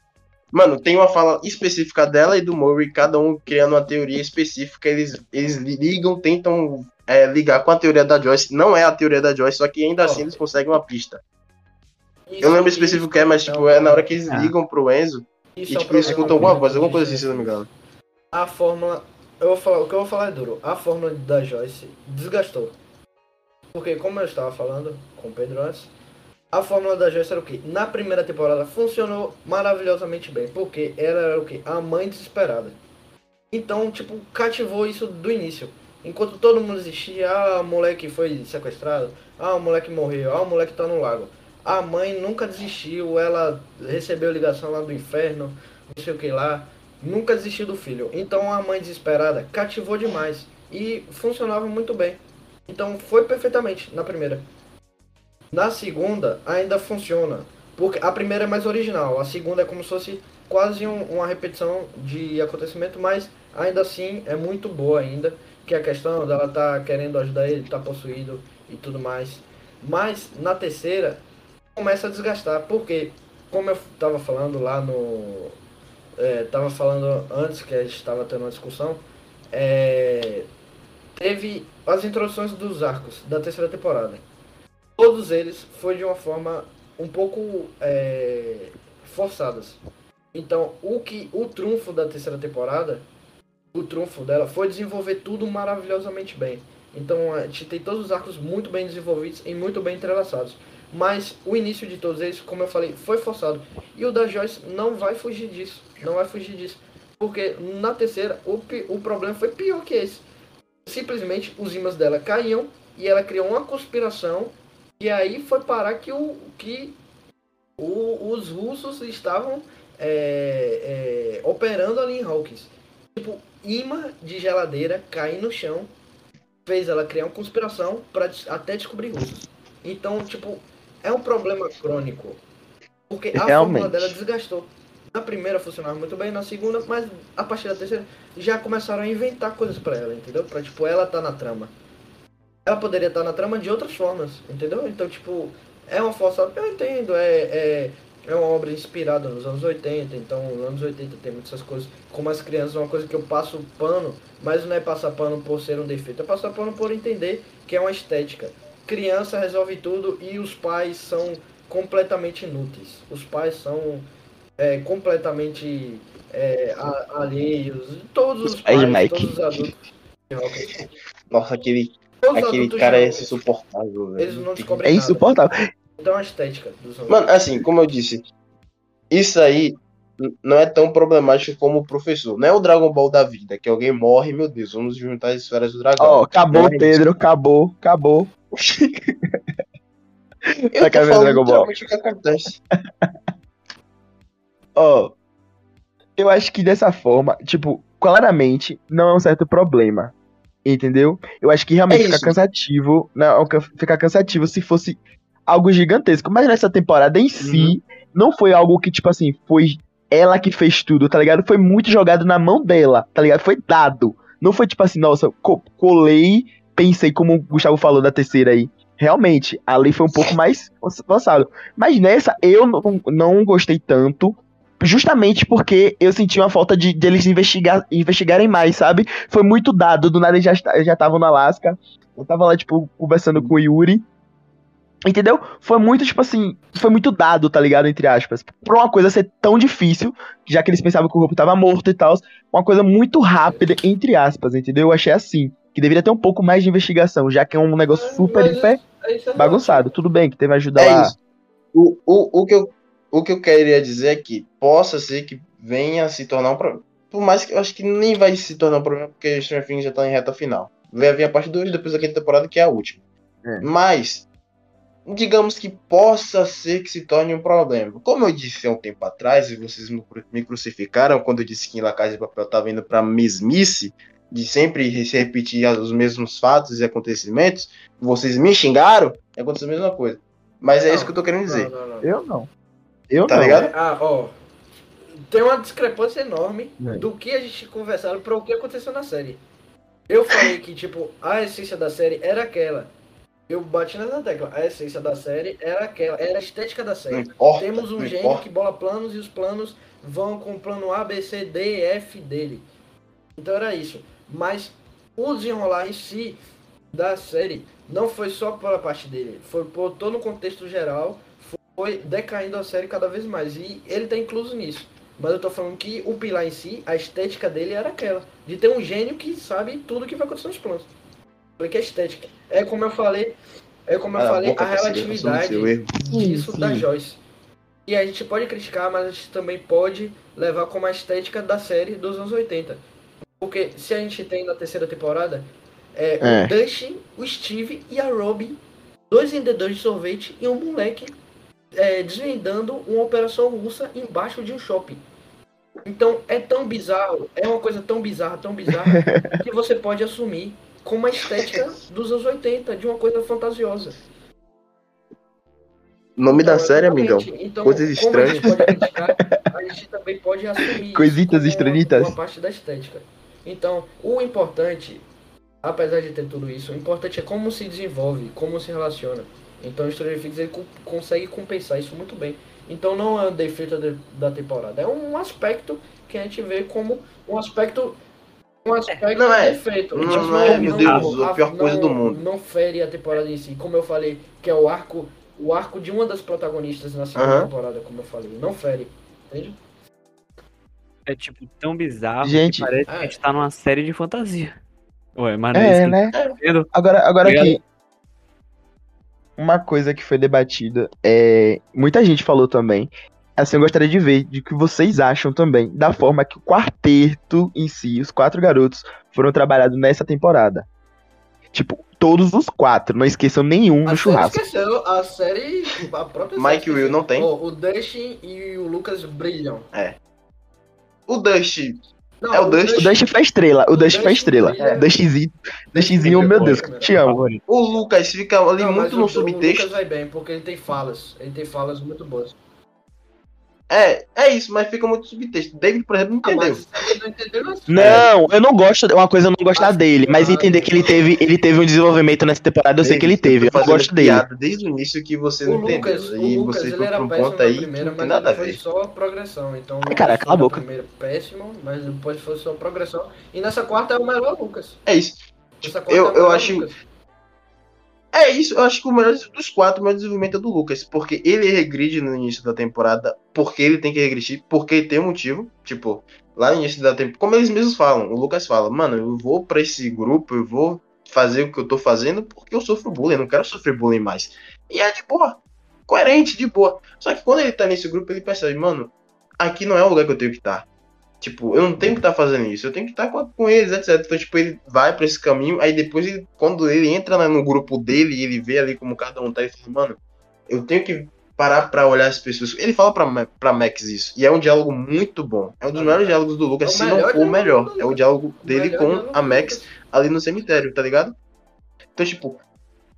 Mano, tem uma fala específica dela e do Murray, cada um criando uma teoria específica, eles, eles ligam, tentam é, ligar com a teoria da Joyce. Não é a teoria da Joyce, só que ainda Ó. assim eles conseguem uma pista. Isso- Eu lembro específico que é, mas tipo, é na hora que eles Ah. ligam pro Enzo isso e é um tipo, eles problema escutam alguma voz, alguma coisa assim, se não me engano. A fórmula. Eu vou falar, o que eu vou falar é duro. A fórmula da Joyce desgastou. Porque, como eu estava falando com o Pedro antes, a fórmula da Joyce era o quê? Na primeira temporada funcionou maravilhosamente bem. Porque ela era o quê? A mãe desesperada. Então, tipo, cativou isso do início. Enquanto todo mundo existia, ah, o moleque foi sequestrado, ah, o moleque morreu, ah, o moleque tá no lago. A mãe nunca desistiu, ela recebeu ligação lá do inferno, não sei o que lá, nunca desistiu do filho. Então a mãe desesperada cativou demais e funcionava muito bem. Então foi perfeitamente na primeira. Na segunda ainda funciona, Porque a primeira é mais original, a segunda é como se fosse quase um- uma repetição de acontecimento, mas ainda assim é muito boa ainda. Que a questão dela tá querendo ajudar ele, tá possuído e tudo mais. Mas na terceira começa a desgastar, porque como eu tava falando lá no. É, tava falando antes que a gente estava tendo uma discussão. É, teve as introduções dos arcos da terceira temporada. Todos eles foi de uma forma um pouco é, forçadas. Então, o que o trunfo da terceira temporada, o trunfo dela foi desenvolver tudo maravilhosamente bem. Então, a gente tem todos os arcos muito bem desenvolvidos e muito bem entrelaçados. Mas o início de todos eles, como eu falei, foi forçado. E o da Joyce não vai fugir disso. Não vai fugir disso. Porque na terceira, o, o problema foi pior que esse. Simplesmente os imãs dela caíam e ela criou uma conspiração. E aí foi parar que, o, que o- os russos estavam é, é, operando ali em Hawkins. Tipo, imã de geladeira cair no chão fez ela criar uma conspiração para até descobrir russos. Então, tipo, é um problema crônico. Porque a Realmente. fórmula dela desgastou. Na primeira funcionava muito bem, na segunda, mas a partir da terceira já começaram a inventar coisas pra ela, entendeu? Pra, tipo, ela tá na trama. Ela poderia estar na trama de outras formas, entendeu? Então, tipo, é uma força. Eu entendo, é, é, é uma obra inspirada nos anos 80, então nos anos 80 tem muitas coisas. Como as crianças, é uma coisa que eu passo pano, mas não é passar pano por ser um defeito, é passar pano por entender que é uma estética. Criança resolve tudo e os pais são completamente inúteis. Os pais são é, completamente é, a- alheios. Todos os Os pais todos os adultos. Nossa, aquele, Todos aquele adultos cara é insuportável, velho. Eles não descobrem É nada. insuportável. Então a estética dos anos Mano, assim, como eu disse, isso aí não é tão problemático como o professor. Não é o Dragon Ball da vida, que alguém morre, meu Deus, vamos juntar as esferas do dragão. Ó, acabou, Não é. Pedro, acabou, acabou. Eu Tá querendo Dragon Ball. o que acontece. Ó, eu acho que dessa forma, tipo, claramente não é um certo problema. Entendeu? Eu acho que realmente É fica cansativo. Não, fica cansativo se fosse algo gigantesco. Mas nessa temporada em si, não foi algo que, tipo assim, foi ela que fez tudo, tá ligado? Foi muito jogado na mão dela, tá ligado? Foi dado. Não foi tipo assim, nossa, co- colei, pensei, como o Gustavo falou da terceira aí. Realmente, a lei foi um pouco mais avançado. Mas nessa, eu não, não gostei tanto. Justamente porque eu senti uma falta de, de eles investigar, investigarem mais, sabe? Foi muito dado. Do nada eles já já estavam na Alaska. Eu tava lá, tipo, conversando com o Yuri. Entendeu? Foi muito, tipo assim, foi muito dado, tá ligado? Entre aspas. Pra uma coisa ser tão difícil, já que eles pensavam que o Rupo tava morto e tal. Uma coisa muito rápida, entre aspas, entendeu? Eu achei assim. Que deveria ter um pouco mais de investigação, já que é um negócio super Mas hiper é bagunçado. Tudo bem que teve ajuda É lá. isso. O, o, o, que eu, o que eu queria dizer é que possa ser que venha a se tornar um problema. Por mais que eu acho que nem vai se tornar um problema, porque Stranger Things já tá em reta final. Vai vir a parte 2 depois da quinta temporada, que é a última. É. Mas, digamos que possa ser que se torne um problema. Como eu disse há um tempo atrás, e vocês me cru- me crucificaram quando eu disse que em La Casa de Papel tava indo pra mesmice, de sempre se repetir os mesmos fatos e acontecimentos, vocês me xingaram, é aconteceu a mesma coisa. Mas é Não, isso que eu tô querendo dizer. Não, não, não. Eu não. Eu Tá não. ligado? Ah, ó. Tem uma discrepância enorme É. do que a gente conversaram para o que aconteceu na série. Eu falei que, tipo, a essência da série era aquela. Eu bati nessa tecla. A essência da série era aquela. Era a estética da série. importa. Temos um gênio importa. que bola planos e os planos vão com o plano A, B, C, D F dele. Então era isso. Mas o desenrolar em si da série não foi só pela parte dele. Foi por todo o contexto geral. Foi decaindo a série cada vez mais. E ele tá incluso nisso. Mas eu tô falando que o pilar em si, a estética dele era aquela. De ter um gênio que sabe tudo que vai acontecer nos planos. Que é estética. É como eu falei. É como eu Cala a falei, a relatividade disso Sim, da. Joyce. E a gente pode criticar, mas a gente também pode levar como a estética da série dos anos 80. Porque se a gente tem na terceira temporada é, É. o Dustin, o Steve e a Robin, dois vendedores de sorvete e um moleque é, desvendando uma operação russa embaixo de um shopping. Então é tão bizarro, é uma coisa tão bizarra, tão bizarra, que você pode assumir como a estética dos anos 80, de uma coisa fantasiosa. Nome da Então, série, exatamente. amigão. Então, Coisas como a gente estranhas. criticar, a gente também pode assumir Coisitas estranhitas. Uma parte da estética. Então, o importante, apesar de ter tudo isso, o importante é como se desenvolve, como se relaciona. Então, o Stranger Things ele co- consegue compensar isso muito bem. Então, não é um defeito da- da temporada, é um aspecto que a gente vê como um aspecto um aspecto Não é. defeito. Não- Mas não é, meu Deus, a pior coisa do não- mundo. Não fere a temporada em si, como eu falei, que é o arco o arco de uma das protagonistas na segunda Aham. temporada, como eu falei. Não fere, entende? É tipo tão bizarro Gente. que parece que a gente tá numa série de fantasia. Ué, mas não É, que né? tá? Agora, agora Obrigado. aqui. Uma coisa que foi debatida é. Muita gente falou também. Assim, eu gostaria de ver de que vocês acham também da forma que o quarteto em si, os quatro garotos, foram trabalhados nessa temporada. Tipo, todos os quatro, não esqueçam nenhum A no série churrasco. esqueceu, a série. A própria Mike série e Will não tem? Ó, o Dustin e o Lucas brilham. O Dust, Não, É o Dustin. O Dust foi a estrela, o Dust foi a estrela. brilha. Dustzinho, Dustzinho, meu Deus, te amo. O Lucas fica ali Não, muito o- no O subtexto. Lucas vai bem, porque ele tem falas. Ele tem falas muito boas. É, é isso, mas fica muito subtexto. David, por exemplo, não Ah, entendeu. não entendeu assim. Não, eu não gosto, uma coisa é eu não gostar Acho dele, mas que- entender que ele teve, ele teve um desenvolvimento nessa temporada, eu sei que ele teve, eu não gosto dele. piada Desde o início que você O não entendeu. E Lucas você ele foi era pra um péssimo ponto na aí primeira, não tem mas nada a ele foi ver. só progressão. Então, Ai, cara, cala a boca. primeira péssimo, mas depois foi só progressão. E nessa quarta é o melhor Lucas. É isso. Eu- é o eu acho- Lucas. É isso, eu acho que o melhor dos quatro, o melhor desenvolvimento é do Lucas, porque ele regride no início da temporada, porque ele tem que regredir, porque tem um motivo, tipo, lá no início da temporada, como eles mesmos falam, o Lucas fala, mano, eu vou pra esse grupo, eu vou fazer o que eu tô fazendo porque eu sofro bullying, não quero sofrer bullying mais. E é de boa, coerente, de boa. Só que quando ele tá nesse grupo, ele percebe, mano, aqui não é o lugar que eu tenho que estar. Tipo, eu não tenho que estar fazendo isso, eu tenho que estar com, com eles, etc. Então, tipo, ele vai pra esse caminho, aí depois, ele, quando ele entra na- no grupo dele e ele vê ali como cada um tá, ele fala, mano, eu tenho que parar pra olhar as pessoas. Ele fala pra, pra Max isso, e é um diálogo muito bom. É um dos É melhores diálogos do Lucas, É o se não for o melhor. É o diálogo dele Melhor com a Max ali no cemitério, tá ligado? Então, tipo,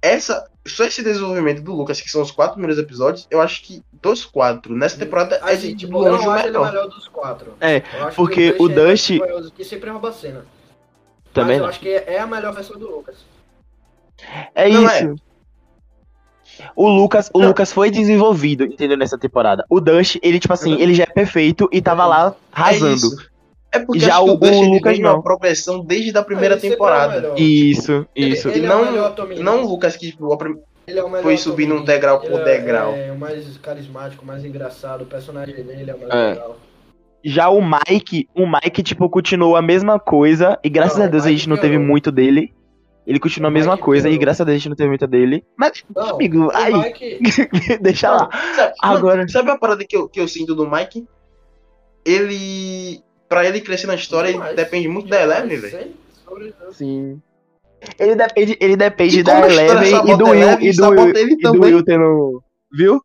essa, só esse desenvolvimento do Lucas, que são os quatro primeiros episódios, eu acho que dos quatro, nessa temporada, é Assim, de tipo, longe eu não acho ele o melhor. melhor dos quatro. É, Eu acho porque que o é Dust- curioso, que sempre rouba a cena. Também Mas eu acho que é a melhor versão do Lucas. É Não isso. O Lucas, o Não. Lucas foi desenvolvido, entendeu, nessa temporada. O Dust, ele, tipo assim, ele já é perfeito e tava lá É arrasando. isso. É porque Já o- o ele Lucas não. numa progressão desde a primeira Ele é o temporada. melhor. Isso, Ele- isso. ele- E é não, o Tommy não o Lucas que tipo, a prim- Ele é Foi subindo um degrau por Ele é- degrau. É, o mais carismático, o mais engraçado. O personagem dele é o mais É. legal. Já o Mike, o Mike, tipo, continuou a mesma coisa. E graças Não, a Deus a gente não teve piorou. muito dele. Ele continuou a mesma Mike coisa e piorou. graças a Deus a gente não teve muito dele. Mas, Não, amigo, ai, Mike, deixa lá. Sabe, Agora- sabe a parada que eu, que eu sinto do Mike? Ele. Pra ele crescer na história, ele depende muito da Eleven, velho. Sim. Ele depende, ele depende da Eleven e do Will. Eleven, E do, Will- e do. Will tendo. Viu?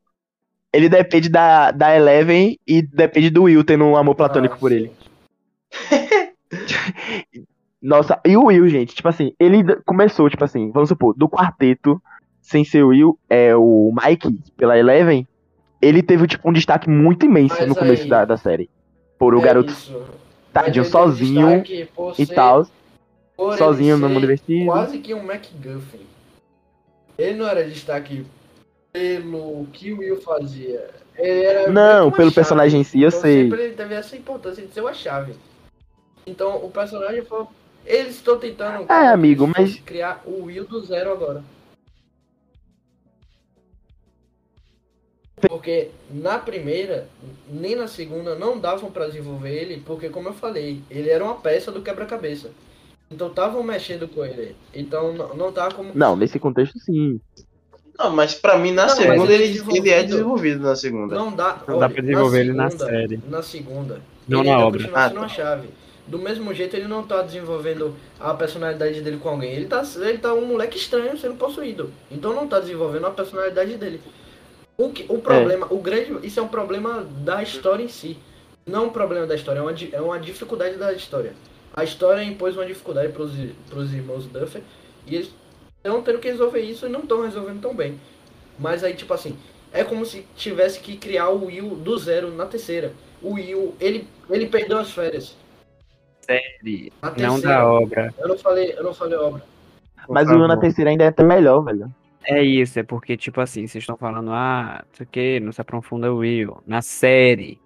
Ele depende da, da Eleven e depende do Will tendo um amor platônico Ah, por ele. Nossa, e o Will, gente, tipo assim, ele começou, tipo assim, vamos supor, do quarteto, sem ser o Will, é o Mike, pela Eleven, ele teve, tipo, um destaque muito imenso Mas no começo aí- da, da série. Por o É garoto isso. tadinho sozinho e tal, sozinho no mundo divertido. Quase que um MacGuffin. Ele não era destaque pelo que o Will fazia. Ele era meio Não, pelo chave. personagem em si, eu Então, sei. Sempre ele teve essa importância de ser uma chave. Então o personagem foi. Eles estão tentando É, amigo, mas- criar o Will do zero agora. Porque na primeira, nem na segunda, não davam pra desenvolver ele, porque como eu falei, ele era uma peça do quebra-cabeça. Então estavam mexendo com ele. Então não, não tá como. Não, nesse contexto sim. Não, mas pra mim na Não, segunda ele é ele, ele é desenvolvido. na segunda. Não dá. Não dá pra desenvolver ele na série. Na segunda. Não ele na obra. Ah, tá. chave. Do mesmo jeito, ele não tá desenvolvendo a personalidade dele com alguém. Ele tá, ele tá um moleque estranho sendo possuído. Então não tá desenvolvendo a personalidade dele. O, que, o problema, o grande. Isso é um problema da história em si. Não um problema da história, é uma, é uma dificuldade da história. A história impôs uma dificuldade pros, i- pros irmãos Duffer. E eles estão tendo que resolver isso e não estão resolvendo tão bem. Mas aí, tipo assim, É como se tivesse que criar o Will do zero na terceira. O Will, ele, ele perdeu as férias. Série, não da obra. Eu não falei, eu não falei obra. Mas o Will na terceira ainda é até melhor, velho. É isso, é porque, tipo assim, vocês estão falando, ah, não sei o que, não se aprofunda o Will. Na série,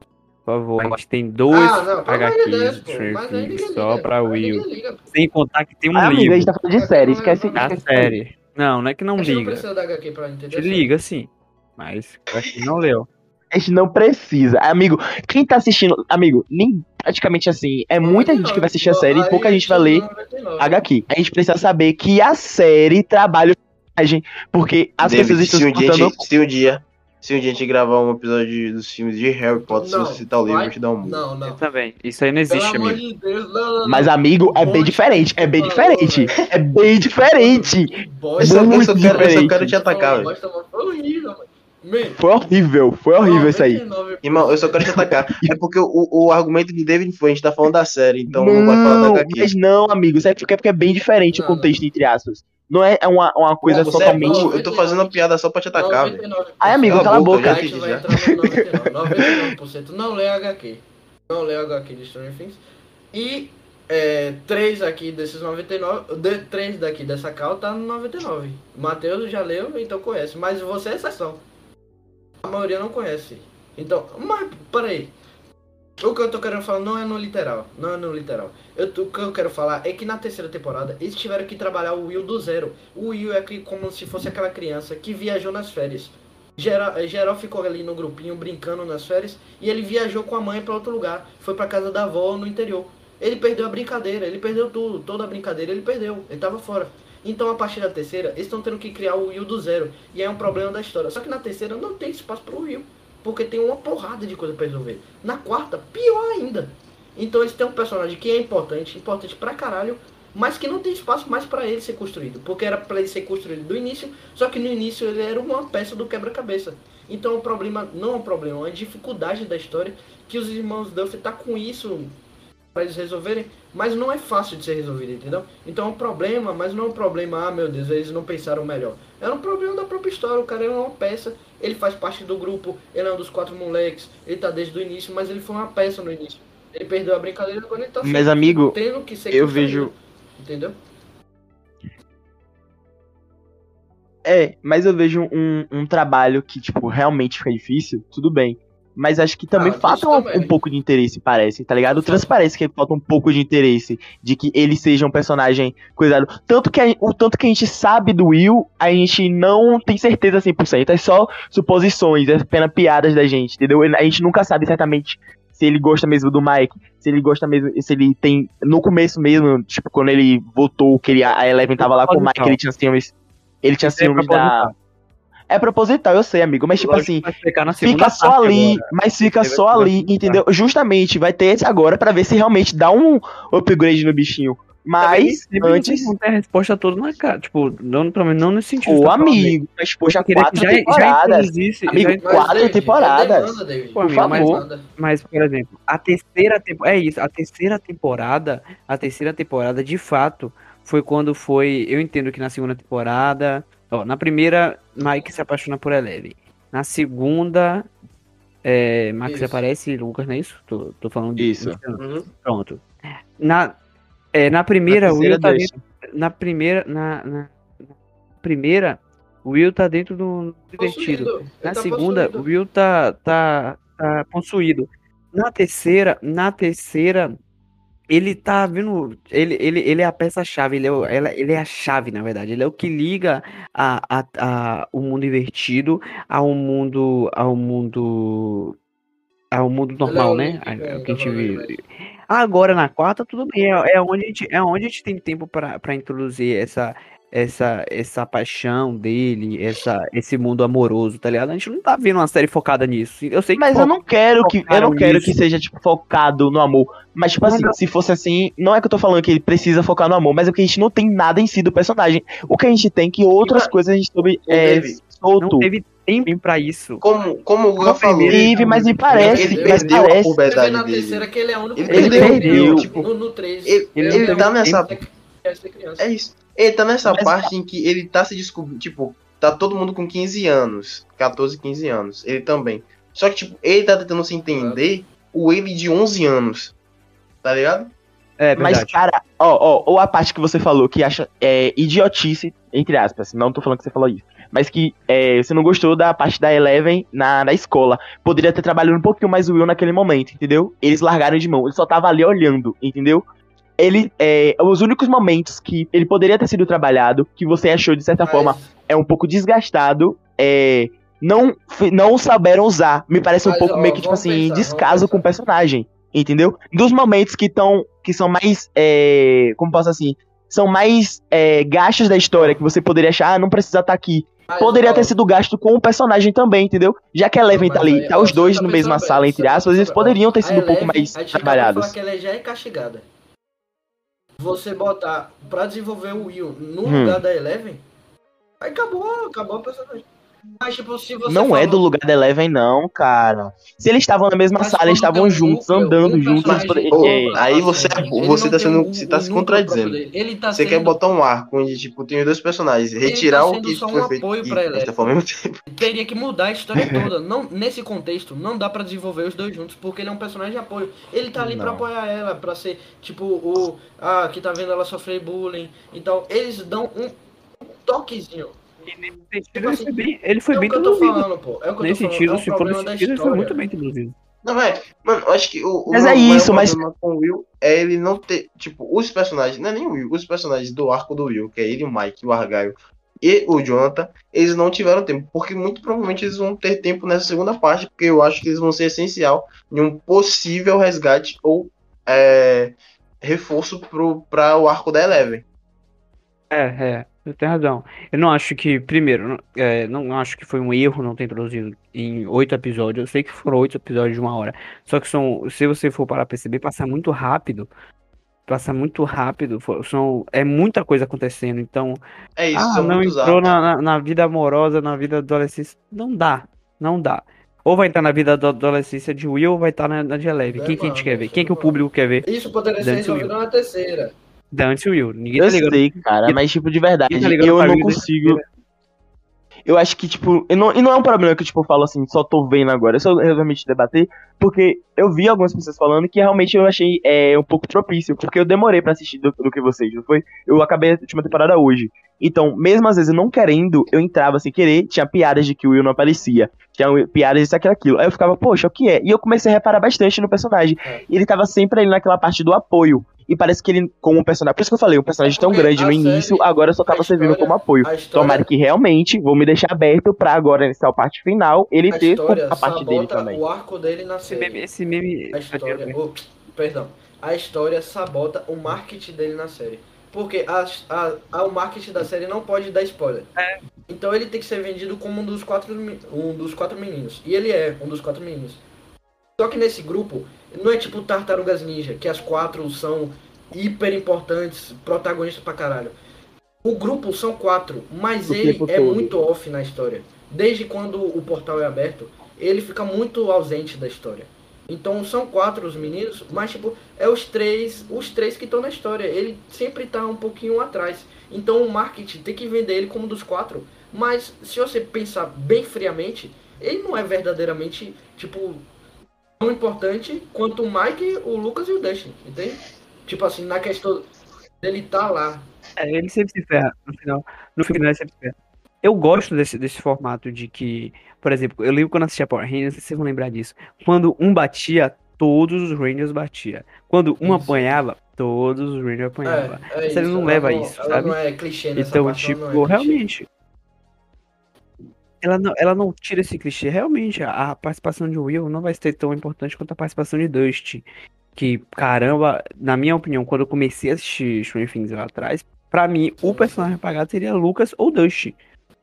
por favor, a gente tem dois ah, não, Deus, HQs ninguém só liga. pra Will. liga. Sem contar que tem um Ah, amigo, a livro gente tá falando de série, esquece. na esquece série. Não, não é que não A gente não liga. precisa da HQ pra entender. A gente liga, sim. Mas eu acho que não leu. A gente não precisa. Amigo, quem tá assistindo. Amigo, nem praticamente assim. É muita gente que vai assistir a série e pouca gente vai ler HQ. A gente precisa saber que a série trabalha Porque as David, pessoas estão se se um dia, a contando. gente- se um dia, se um dia a gente gravar um episódio dos filmes de Harry Potter, se Não, você citar o livro, vai- eu te dou um mundo. Não, Eu não. também. Isso aí não Pelo existe, amor amigo. de Deus, não, não, Mas, amigo, é bem diferente. É bem diferente. É bem diferente. Eu muito só quero, eu só diferente. quero te atacar, velho. Foi horrível, mano. Man, Foi horrível. Foi horrível isso aí. 99%. Irmão, eu só quero te atacar. É porque o, o argumento de David foi, a gente tá falando da série, então não, vai falar da HQ. mas não, amigo. Por quê? Porque é bem diferente o Não, contexto, entre aspas. Não é uma, uma coisa você é totalmente. burro, eu tô fazendo uma piada só pra te atacar, velho. 99%. Ai, amigo, Cala a boca, A gente vai entrar no 99%. 99% não lê HQ. Não lê HQ de Stranger Things. E é, três aqui desses 99, de, três daqui dessa cal tá no 99. Matheus já leu, então conhece. Mas você é exceção. A maioria não conhece. Então, mas peraí. O que eu tô querendo falar não é no literal. Não é no literal. Eu, o que eu quero falar é que na terceira temporada eles tiveram que trabalhar o Will do zero. O Will é que- como se fosse aquela criança que viajou nas férias. Geral, eh, geral ficou ali no grupinho brincando nas férias e ele viajou com a mãe para outro lugar. Foi para casa da avó no interior. Ele perdeu a brincadeira, ele perdeu tudo, toda a brincadeira ele perdeu, ele tava fora. Então a partir da terceira, eles estão tendo que criar o Will do zero. E é um problema da história. Só que na terceira não tem espaço pro Will. Porque tem uma porrada de coisa pra resolver. Na quarta, pior ainda. Então eles têm um personagem que é importante, importante pra caralho, mas que não tem espaço mais pra ele ser construído. Porque era pra ele ser construído do início, só que no início ele era uma peça do quebra-cabeça. Então o problema não é um problema, é uma dificuldade da história que os irmãos Duff tá com isso pra eles resolverem, mas não é fácil de ser resolvido, entendeu? Então é um problema, mas não é um problema, ah meu Deus, eles não pensaram melhor. Era um problema da própria história, o cara é uma peça, ele faz parte do grupo, ele é um dos quatro moleques, ele tá desde o início, mas ele foi uma peça no início. Ele perdeu a brincadeira quando ele tá Mas, amigo, tendo que ser eu construído, vejo- Entendeu? É, mas eu vejo um, um trabalho que, tipo, realmente fica difícil, tudo bem. Mas acho que também Ah, falta um, também. um pouco de interesse, parece, tá ligado? Transparece que falta um pouco de interesse de que ele seja um personagem cuidado. Tanto que a, o tanto que a gente sabe do Will, a gente não tem certeza 100%. É só suposições, é apenas piadas da gente, entendeu? A gente nunca sabe exatamente se ele gosta mesmo do Mike, se ele gosta mesmo, se ele tem. No começo mesmo, tipo, quando ele votou, que ele, a Eleven tava lá com o Mike, ele tinha ciúmes. Ele tinha ciúmes da. É proposital, eu sei, amigo, mas tipo Lógico assim, fica só ali, agora. mas fica Você só ali, entendeu? Justamente, vai ter esse agora pra ver se realmente dá um upgrade no bichinho. Mas, Também antes, Não tem a resposta toda na cara. Tipo, não, pelo menos não nesse sentido. o falando aí. amigo, mas poxa, queria que quatro já- já temporadas. introduzisse- Amigo, já- Mas, Quatro David, temporadas. é demanda, David. Pô, Por amigo, mas- favor. Demanda. Mas, por exemplo, a terceira temporada. É isso, a terceira temporada. A terceira temporada, de fato, foi quando foi. Eu entendo que na segunda temporada. Ó, na primeira, Mike se apaixona por Eleven. Na segunda. É, Max Isso. aparece e Lucas, não é isso? Tô, tô falando Isso. Uhum. Pronto. Na, é, na primeira, Na o Will tá dentro. Na primeira. Na, na, na primeira, o Will tá dentro do divertido. Possuído. Ele Na tá segunda, o. Will tá, tá, tá possuído. Na terceira, na terceira, ele tá vendo. Ele, ele, ele é a peça-chave, ele, é o- ela- ele é a chave, na verdade. Ele é o que liga a, a, a, o mundo invertido ao mundo. ao mundo. ao mundo normal, o né? A- é, o que a gente vive. Agora na quarta, tudo bem. É, é onde a gente, é onde a gente tem tempo pra introduzir essa, essa, essa paixão dele, essa, esse mundo amoroso, tá ligado? A gente não tá vendo uma série focada nisso. Eu sei que Mas eu não quero que eu não quero nisso. que seja tipo focado no amor. Mas tipo assim, se fosse assim, não é que eu tô falando que ele precisa focar no amor, mas é que a gente não tem nada em si do personagem. O que a gente tem é que outras Mas- coisas a gente soube é, David, não solto. teve tempo pra isso. Como, como o Guga Não, falou, Teve, mas me parece, ele ele mas perdeu a parece. Vê puberdade na dele. terceira que ele é Ele perdeu, perdeu. tipo, no, no 3. ele- ele ele não tá nessa ser criança. É isso. Ele tá nessa Mas- parte em que ele tá se descobrindo. Tipo, tá todo mundo com 15 anos. 14, 15 anos. Ele também. Só que, tipo, ele tá tentando se entender o ele de 11 anos. Tá ligado? É Mas, cara, ó, ó, ou a parte que você falou que acha é, idiotice, entre aspas, não tô falando que você falou isso, mas que é, você não gostou da parte da Eleven na, na escola. Poderia ter trabalhado um pouquinho mais o Will naquele momento, entendeu? Eles largaram de mão, ele só tava ali olhando, entendeu? Ele, é, os únicos momentos que ele poderia ter sido trabalhado, que você achou de certa forma Mas- é um pouco desgastado, é, não, não souberam usar. Me parece um Mas, pouco ó, meio que, tipo assim, pensar, descaso com o personagem. Entendeu? Dos momentos que estão. que são mais. É, como posso assim? São mais é, gastos da história, que você poderia achar, ah, não precisa estar aqui. Mas, Poderia ó, ter sido gasto com o personagem também, entendeu? Já que a Eleven tá ali, tá os dois tá na mesma bem, sala, entre tá aspas, eles poderiam ter sido um pouco mais a gente trabalhados. falar que ela já é castigada. Você botar pra desenvolver o Will no Hum. lugar da Eleven, aí acabou, acabou a personagem. Mas tipo, se você Não é falou- do lugar da Eleven, não, cara. Se eles estavam na mesma Mas sala, eles estavam um juntos, andando um juntos. Eles personagem poderiam- Ô, é, aí você- ele você não tá sendo- o- você tá o se contradizendo. Ele tá Você sendo, quer botar um arco onde, tipo, tem os dois personagens, Ele retirar tá o que só um foi feito. apoio pra Eleven. tá ao mesmo tempo. teria que mudar a história toda. Não, nesse contexto, não dá pra desenvolver os dois juntos, porque ele é um personagem de apoio. Ele tá ali pra Não. apoiar ela, pra ser, tipo, o. Ah, que tá vendo ela sofrer bullying. Então, eles dão um toquezinho. Ele foi bem, ele foi é bem o que eu tô introduzido. falando, pô. É o que Nesse eu tô sentido, falando. se é um for problema nesse da sentido, ele foi muito bem introduzido. Não, é. Mano, eu acho que o, o Mas meu é isso, mas- problema com o Will é ele não ter. Tipo, os personagens. Não é nem o Will, os personagens do arco do Will, que é ele, o Mike, o Argyle e o Jonathan, eles não tiveram tempo. Porque muito provavelmente eles vão ter tempo nessa segunda parte, porque eu acho que eles vão ser essencial em um possível resgate ou é, reforço pro, pra o arco da Eleven. É, é, você tem razão. Eu não acho que, primeiro, não, é, não acho que foi um erro não ter introduzido em oito episódios. Eu sei que foram oito episódios de uma hora. Só que são, se você for parar pra perceber, passa muito rápido. Passa muito rápido. São, é muita coisa acontecendo. Então, É isso, ah, não entrou na, na, na vida amorosa, na vida adolescência. Não dá, não dá. Ou vai entrar na vida da adolescência de Will, ou vai estar na, na de Eleven. Quem que a gente quer ver? Quem que o público quer ver? Isso poderia ser resolvido na terceira. Dante Will. Ninguém Eu tá ligando. sei, cara, mas tipo, de verdade, tá eu não consigo. Eu acho que, tipo, eu não, e não é um problema que eu, tipo, falo assim, só tô vendo agora, eu só realmente debater, porque eu vi algumas pessoas falando que realmente eu achei é, um pouco propício, porque eu demorei pra assistir do, do que vocês, não foi? Eu acabei a última temporada hoje. Então, mesmo às vezes eu não querendo, eu entrava sem querer, tinha piadas de que o Will não aparecia, tinha piadas disso, aquilo, aquilo. Aí eu ficava, poxa, o que é? E eu comecei a reparar bastante no personagem. É. E ele tava sempre ali naquela parte do apoio. E parece que ele, como um personagem. Por isso que eu falei, um personagem É tão porque grande no início, agora só tava servindo história- como apoio. História, Tomara que realmente, vou me deixar aberto pra agora, nessa parte final, ele a ter a parte dele também. o arco dele na Esse meme, esse meme. A história. oh, perdão. A história sabota o marketing dele na série. Porque a, a, a- o marketing da série não pode dar spoiler. Então ele tem que ser vendido como um dos quatro, um dos quatro meninos. E ele é um dos quatro meninos. Só que nesse grupo, não é tipo Tartarugas Ninja, que as quatro são hiper importantes, protagonistas pra caralho. O grupo são quatro, mas O ele é todo. muito off na história. Desde quando o portal é aberto, ele fica muito ausente da história. Então são quatro os meninos, mas tipo, é os três, os três que estão na história. Ele sempre tá um pouquinho atrás. Então o marketing tem que vender ele como um dos quatro. Mas se você pensar bem friamente, ele não é verdadeiramente, tipo, tão importante quanto o Mike, o Lucas e o Dustin, entende? Tipo assim, na questão dele tá lá. É, ele sempre se ferra no final. No final ele sempre se ferra. Eu gosto desse, desse formato de que, por exemplo, eu lembro quando assistia Power Rangers, vocês vão lembrar disso. Quando um batia, todos os Rangers batiam. Quando um Isso. apanhava, todos os Rangers apanhavam. É, é série isso, não leva não- isso, sabe? não é clichê nessa Então, ela tipo, é clichê. realmente. Ela não, ela não tira esse clichê. Realmente, a, a participação de Will não vai ser tão importante quanto a participação de Dusty. Que, caramba, na minha opinião, quando eu comecei a assistir Stranger Things lá atrás, pra mim, o personagem apagado seria Lucas ou Dusty.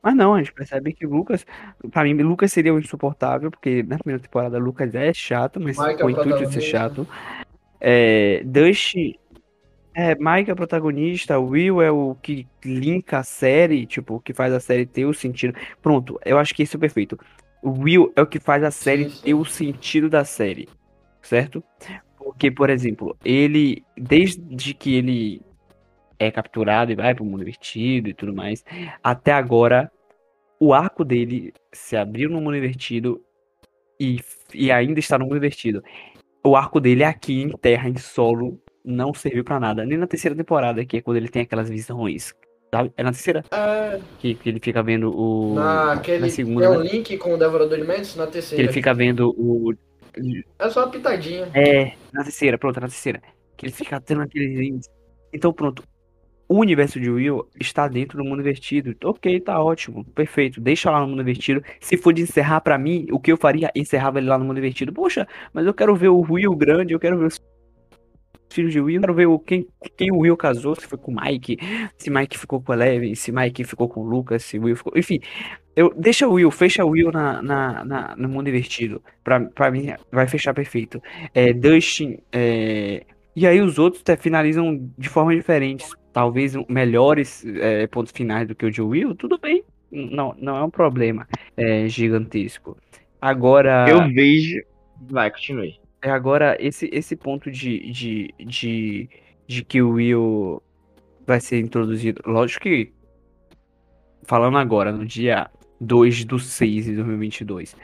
Mas não, a gente percebe que Lucas, pra mim, Lucas seria o insuportável, porque na primeira temporada Lucas é chato, mas Mike é com o o intuito de ser chato. É, é, Mike é o protagonista, Will é o que linka a série, tipo, que faz a série ter o sentido. Pronto, eu acho que isso é perfeito. O Will é o que faz a série Sim, sim. ter o sentido da série, certo? Porque, por exemplo, ele, desde que ele é capturado e vai pro mundo invertido e tudo mais, até agora, o arco dele se abriu no mundo invertido e, e ainda está no mundo invertido. O arco dele aqui em terra, em solo, não serviu pra nada. Nem na terceira temporada, que é quando ele tem aquelas visões ruins. Sabe? É na terceira É, que, que ele fica vendo o. naquele, na segunda, tem um né? link com o Devorador de Mentes na Que terceira. ele fica vendo o. É só uma pitadinha. É, na terceira, pronto, na terceira. Que ele fica tendo aqueles. Então, pronto. O universo de Will está dentro do mundo invertido. Ok, tá ótimo, perfeito. Deixa lá no mundo invertido. Se for de encerrar pra mim, o que eu faria? Encerrava ele lá no mundo invertido. Poxa, mas eu quero ver o Will grande, eu quero ver os filhos de Will, eu quero ver o, quem, quem o Will casou, se foi com o Mike, se Mike ficou com o Eleven, se Mike ficou com o Lucas, se Will ficou. Enfim, eu, deixa o Will, fecha o Will na, na, na- no mundo invertido. Pra, pra mim, vai fechar perfeito. É, Dustin, é, e aí os outros até finalizam de formas diferentes. Talvez melhores é, pontos finais do que o de Will, tudo bem. Não, não é um problema é, gigantesco. Agora. Eu vejo. Vai, continue. É agora esse, esse ponto de, de, de, de que o Will vai ser introduzido. Lógico que. Falando agora, no dia 2 do 6 de 2022,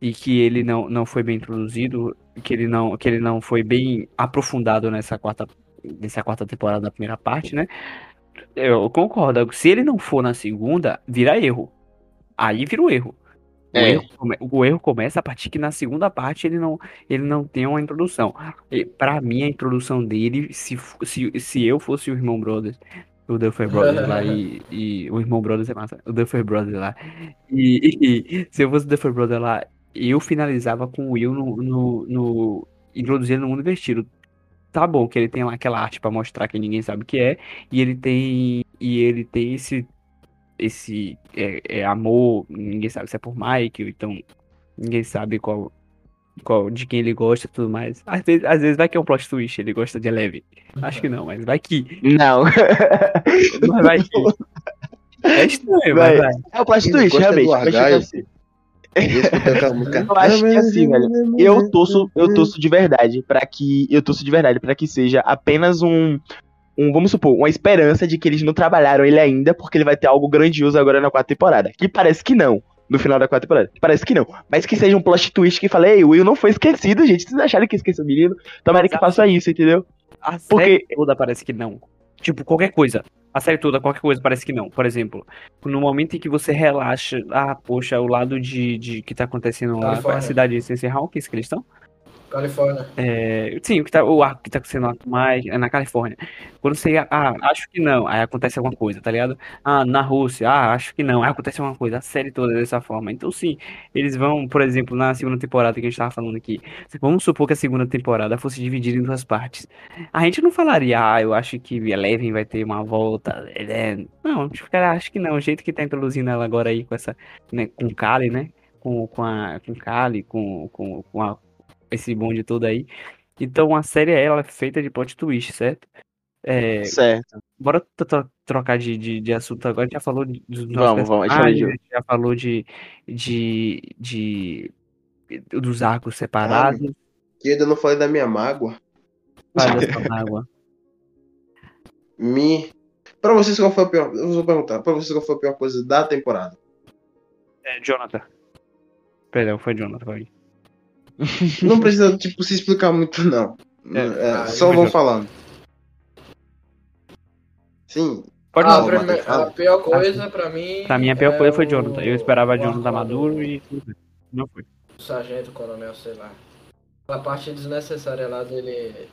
e que ele não, não foi bem introduzido, que ele não, que ele não foi bem aprofundado nessa quarta, nessa quarta temporada da primeira parte, né? Eu concordo. Se ele não for na segunda, vira erro. Aí vira o erro. O, É. erro o erro começa a partir que na segunda parte ele não, ele não tem uma introdução. E, pra mim, a introdução dele, se, se, se eu fosse o irmão Brothers, o Duffer Brothers lá, e, e o irmão Brothers é massa, o Duffer Brothers lá, e, e- se eu fosse o Duffer Brothers lá, eu finalizava com o Will no, no, no introduzir ele no mundo invertido. Tá bom que ele tem lá aquela arte pra mostrar que ninguém sabe o que é, e ele tem, e ele tem esse esse é, é amor, ninguém sabe se é por Mike, então ninguém sabe qual, qual de quem ele gosta e tudo mais. Às vezes, às vezes vai que é um plot twist, ele gosta de Eleven. Acho que não, mas vai que. Não. Mas vai que. É estranho, Vai. mas vai. É o plot Ele twist, realmente. Argyle. assim, Eu acho que assim, velho, Eu torço, eu torço de verdade para que eu torço de verdade para que seja apenas um um, vamos supor, uma esperança de que eles não trabalharam ele ainda, porque ele vai ter algo grandioso agora na quarta temporada. Que parece que não. No final da quarta temporada. Parece que não. Mas que seja um plot twist que fale, ei, o Will não foi esquecido, gente. Vocês acharam que esqueceu o menino? Tomara que faça isso, entendeu? A Porque- série toda parece que não. Tipo, qualquer coisa. A série toda, qualquer coisa parece que não. Por exemplo, no momento em que você relaxa, ah, poxa, o lado de, de que tá acontecendo lá, é a cidade de Sensei Hawkins que eles estão? Califórnia. É, sim, o, que tá, o arco que tá lá mais é na Califórnia. Quando você, ah, acho que não, aí acontece alguma coisa, tá ligado? Ah, na Rússia, ah, acho que não, aí acontece alguma coisa. A série toda é dessa forma. Então, sim, eles vão, por exemplo, na segunda temporada que a gente tava falando aqui. Vamos supor que a segunda temporada fosse dividida em duas partes. A gente não falaria, ah, eu acho que Eleven vai ter uma volta. é, Não, a gente ficaria, acho que não. O jeito que tá introduzindo ela agora aí com essa, né, com Kali, né? Com, com a com Kali, com, com, com a esse bonde todo aí. Então a série ela é feita de plot twist, certo? É, Certo. bora trocar de, de, de assunto agora. A gente já falou de- dos nossos Vamos, vamos, a gente falou personagens, de- a gente já falou de, de, de dos arcos separados. Que eu ainda não falei da minha mágoa. Vai da sua mágoa. Me. Pra vocês, qual foi a pior. Eu vou perguntar. Pra vocês, qual foi a pior coisa da temporada? É, Jonathan. Perdão, foi Jonathan. Foi. Não precisa, tipo, se explicar muito, não. É, É, ah, só eu vão falando. Sim. Pode Ah, Fala, a, prime- Matheus, fala. a pior coisa pra mim. Pra mim a pior é coisa foi o- Jonathan. Eu esperava o Jonathan maduro e não foi. do sargento, coronel, sei lá. A parte desnecessária lá dele.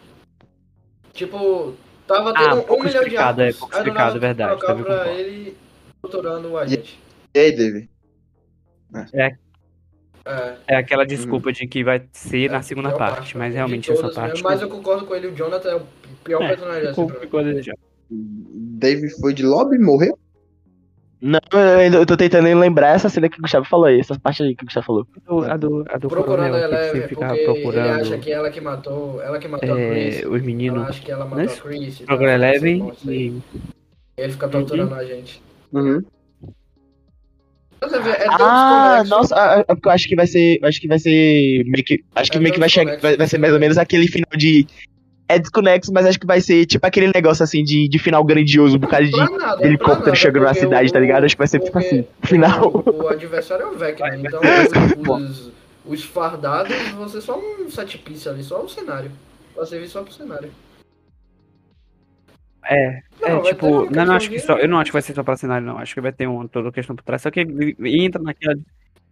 Tipo, tava Ah, tendo um, pouco milhão de explicado, é, pouco explicado, é verdade, também pra ele torturando o agente. E aí, David? É, É aquela desculpa de que vai ser na é, segunda pior parte, mas de realmente essa todas parte. Mas eu concordo com ele, o Jonathan é o pior É, personagem assim pra mim. foi de lobby e morreu? Não, eu, eu tô tentando lembrar essa cena que o Gustavo falou aí, essa parte aí que o Gustavo falou. A do, a do Procurando coronel, ela, que é você fica porque ele acha procurando que ela que matou, ela que matou a Chris. é, os Ela meninos. acha que ela matou Né? a Chris. Procura Eleven e. Ele fica torturando a gente. Uhum. Vê, é Ah, nossa, ah, ah, porque eu acho que vai ser. Acho que vai ser. Meio que, acho que É meio que vai, chegar, vai, vai ser mais ou menos aquele final de. é desconexo, mas acho que vai ser tipo aquele negócio assim de, de final grandioso, por causa de Pra nada, pra helicóptero nada, chegando na porque cidade, o- tá ligado? Acho que vai ser tipo assim, final. O, o adversário é o Vec, né? Então os, os fardados vão ser só um set piece ali, só o cenário. Vai servir só pro cenário. É, Não, é vai ter tipo, não, não acho que só, eu não acho que vai ser só pra cenário, não. Acho que vai ter uma toda questão por trás. Só que entra naquela,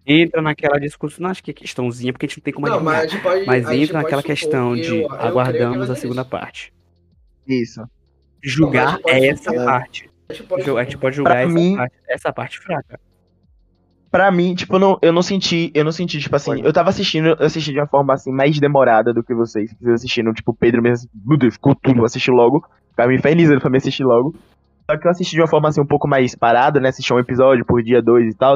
entra naquela discurso, não acho que é questãozinha, porque a gente não tem como Não, adivinhar. mas a pode. Mas a entra naquela questão que de eu- aguardamos a segunda isso. parte. Isso. Julgar é essa parte. A gente pode Ju- A gente pode julgar essa, mim- parte, essa parte fraca. Pra mim, tipo, eu não, eu não senti, eu não senti, tipo assim, eu tava assistindo, eu assisti de uma forma assim, mais demorada do que vocês. Vocês assistindo, tipo, Pedro mesmo, meu Deus, ficou tudo, eu assisti logo. Ficava me infernizando pra me assistir logo. Só que eu assisti de uma forma assim um pouco mais parada, né? Assisti um episódio por dia, dois e tal.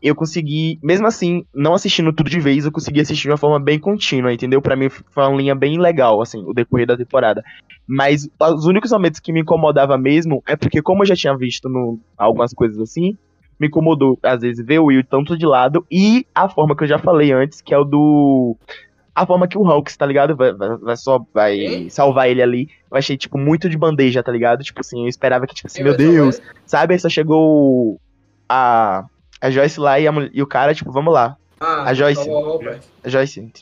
Eu consegui, mesmo assim, não assistindo tudo de vez, eu consegui assistir de uma forma bem contínua, entendeu? Pra mim foi uma linha bem legal, assim, o decorrer da temporada. Mas os únicos momentos que me incomodava mesmo é porque, como eu já tinha visto no, algumas coisas assim, me incomodou, às vezes, ver o Will tanto de lado e a forma que eu já falei antes, que é o do. A forma que o Hawks, tá ligado? Vai, vai, vai só vai salvar ele ali. Eu achei, tipo, muito de bandeja, tá ligado? Tipo assim, eu esperava que, tipo assim, Quem meu Deus, sabe? Aí só chegou a, a Joyce lá e, a e o cara, tipo, vamos lá. Ah, A Joyce. Robert. A Joyce.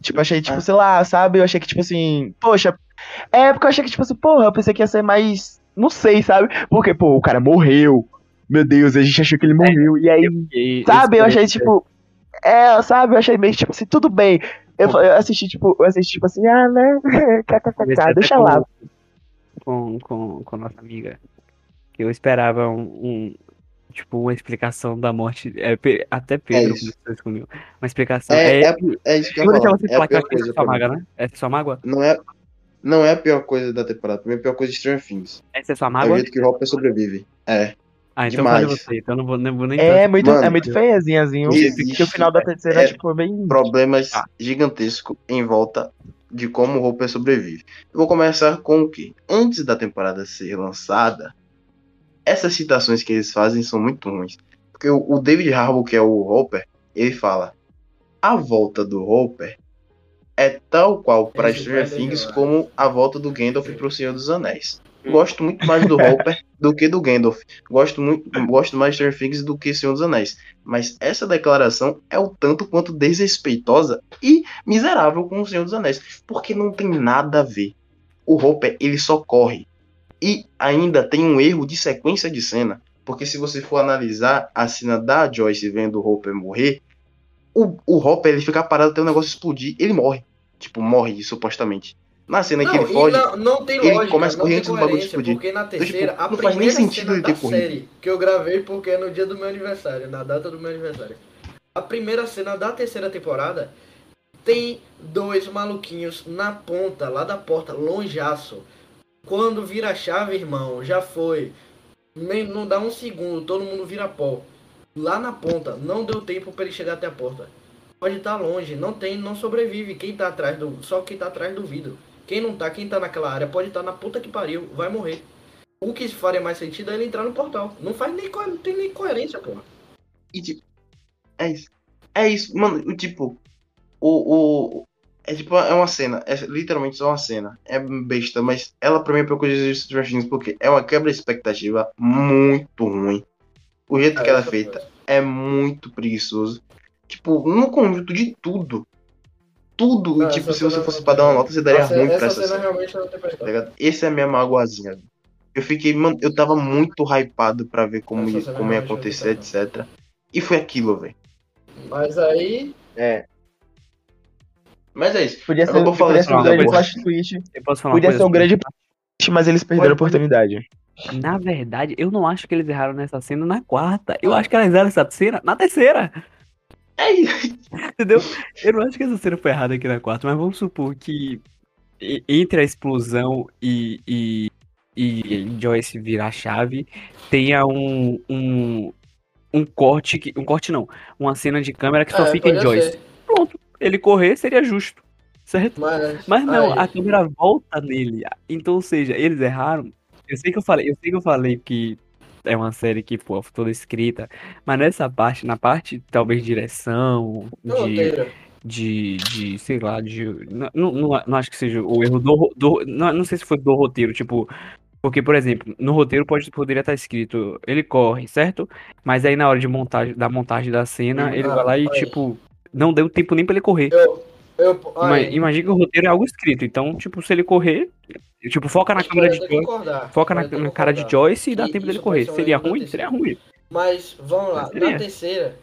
Tipo, achei, tipo, Ah. sei lá, sabe? Eu achei que, tipo assim, poxa. É, porque eu achei que, tipo assim, porra, eu pensei que ia ser mais. Não sei, sabe? Porque, pô, o cara morreu. Meu Deus, a gente achou que ele morreu. E aí, E- sabe? Eu achei, tipo. É, sabe? Eu achei meio, tipo assim, tudo bem. Eu, eu assisti, tipo, eu assisti, tipo assim, ah, né? Conversei KKK, até deixa com- lá. Com, com, com nossa amiga. Que eu esperava um, um- tipo, uma explicação da morte. é, até Pedro isso. conversou isso comigo. Uma explicação. É, É, é, é isso que eu eu falar. você É falar a eu pior que coisa é sua pra mim. mágoa, né? Essa é sua mágoa? Não é, não é a pior coisa da temporada. Pra mim, a pior coisa de Stranger Things. Essa é sua É o mágoa? jeito que o Hopper sobrevive. É. Ah, então demais. você. Então eu não vou, não vou nem É muito, Mano, é muito feiazinhazinho. Porque o final da terceira, é- tipo, é bem. Problemas Ah. gigantescos em volta de como o Hopper sobrevive. Eu vou começar com o que? Antes da temporada ser lançada, essas citações que eles fazem são muito ruins. Porque o, o David Harbour, que é o Hopper, ele fala: a volta do Hopper é tal qual para Stranger Things como a volta do Gandalf para o Senhor dos Anéis. Gosto muito mais do Hopper do que do Gandalf. Gosto muito, gosto mais de Stranger Things do que Senhor dos Anéis. Mas essa declaração é o tanto quanto desrespeitosa e miserável com o Senhor dos Anéis, porque não tem nada a ver. O Hopper, ele só corre. E ainda tem um erro de sequência de cena, porque se você for analisar a cena da Joyce vendo o Hopper morrer, o, o Hopper ele fica parado até o negócio explodir, ele morre. Tipo, morre supostamente. Na cena que Não, ele e foge, não, não tem ele lógica, começa a não correr tem antes do bagulho coerência, explodir. porque na tipo, terceira, não a faz nem sentido ele ter corrido. que eu gravei porque é no dia do meu aniversário, na data do meu aniversário. A primeira cena da terceira temporada tem dois maluquinhos na ponta, lá da porta, longeaço. Quando vira a chave, irmão, já foi. Nem, não dá um segundo, todo mundo vira pó. Lá na ponta, não deu tempo para ele chegar até a porta. Pode estar longe, não tem, não sobrevive. Quem tá atrás do. Só quem tá atrás do vidro. Quem não tá, quem tá naquela área pode estar na puta que pariu, vai morrer. O que faria mais sentido é ele entrar no portal. Não faz nem não tem nem coerência, porra. E tipo, é isso. É isso, mano, o tipo, o, o é tipo, é uma cena, é literalmente só uma cena. É besta, mas ela pra mim é coisa de Stranger porque é uma quebra de expectativa muito ruim. O jeito que ela é feita é muito preguiçoso. Tipo, no conjunto de tudo. Tudo, Não, e, tipo, essa se você fosse pra dar uma nota, você daria Essa, ruim pra essa essa cena realmente não tem Tá? Essa é a minha magoazinha. Eu fiquei, mano, eu tava muito hypado pra ver como, Essa ia, como ia acontecer, não etc. E foi aquilo, velho. Mas aí. É. Mas é isso. Podia Eu ser, vou falar podia ser um grande flash twist. Eu posso falar uma Podia ser um grande twist, mas eles perderam a oportunidade. Na verdade, eu não acho que eles erraram nessa cena na quarta. Eu acho que eles erraram essa cena na terceira. É isso. Entendeu? Eu não acho que essa cena foi errada aqui na quarta, mas vamos supor que entre a explosão e, e, e Joyce virar a chave, tenha um, um, um corte, que, um corte não, uma cena de câmera que só é, fica em Joyce. ser. Pronto, ele correr seria justo, certo? Mas, Mas não, aí- a câmera volta nele. Então, ou seja, eles erraram. Eu sei que eu falei, eu sei que eu falei que é uma série que, pô, toda escrita, mas nessa parte, na parte, talvez, direção, de, roteiro. de, de sei lá, de. Não, não, não- acho que seja o erro do. do não, não sei se foi do roteiro, tipo. Porque, por exemplo, no roteiro pode, poderia estar escrito, ele corre, certo? Mas aí na hora de montagem, da montagem da cena, Uhum. ele Ah, vai lá e, tipo, não deu tempo nem pra ele correr. Eu, eu, Imagina que o roteiro é algo escrito. Então, tipo, se ele correr, tipo, foca na que câmera de Joyce. Foca na, na cara de. Joyce e dá tempo dele correr. Seria ruim? terceira. Seria ruim. Mas vamos lá, Seria. na terceira,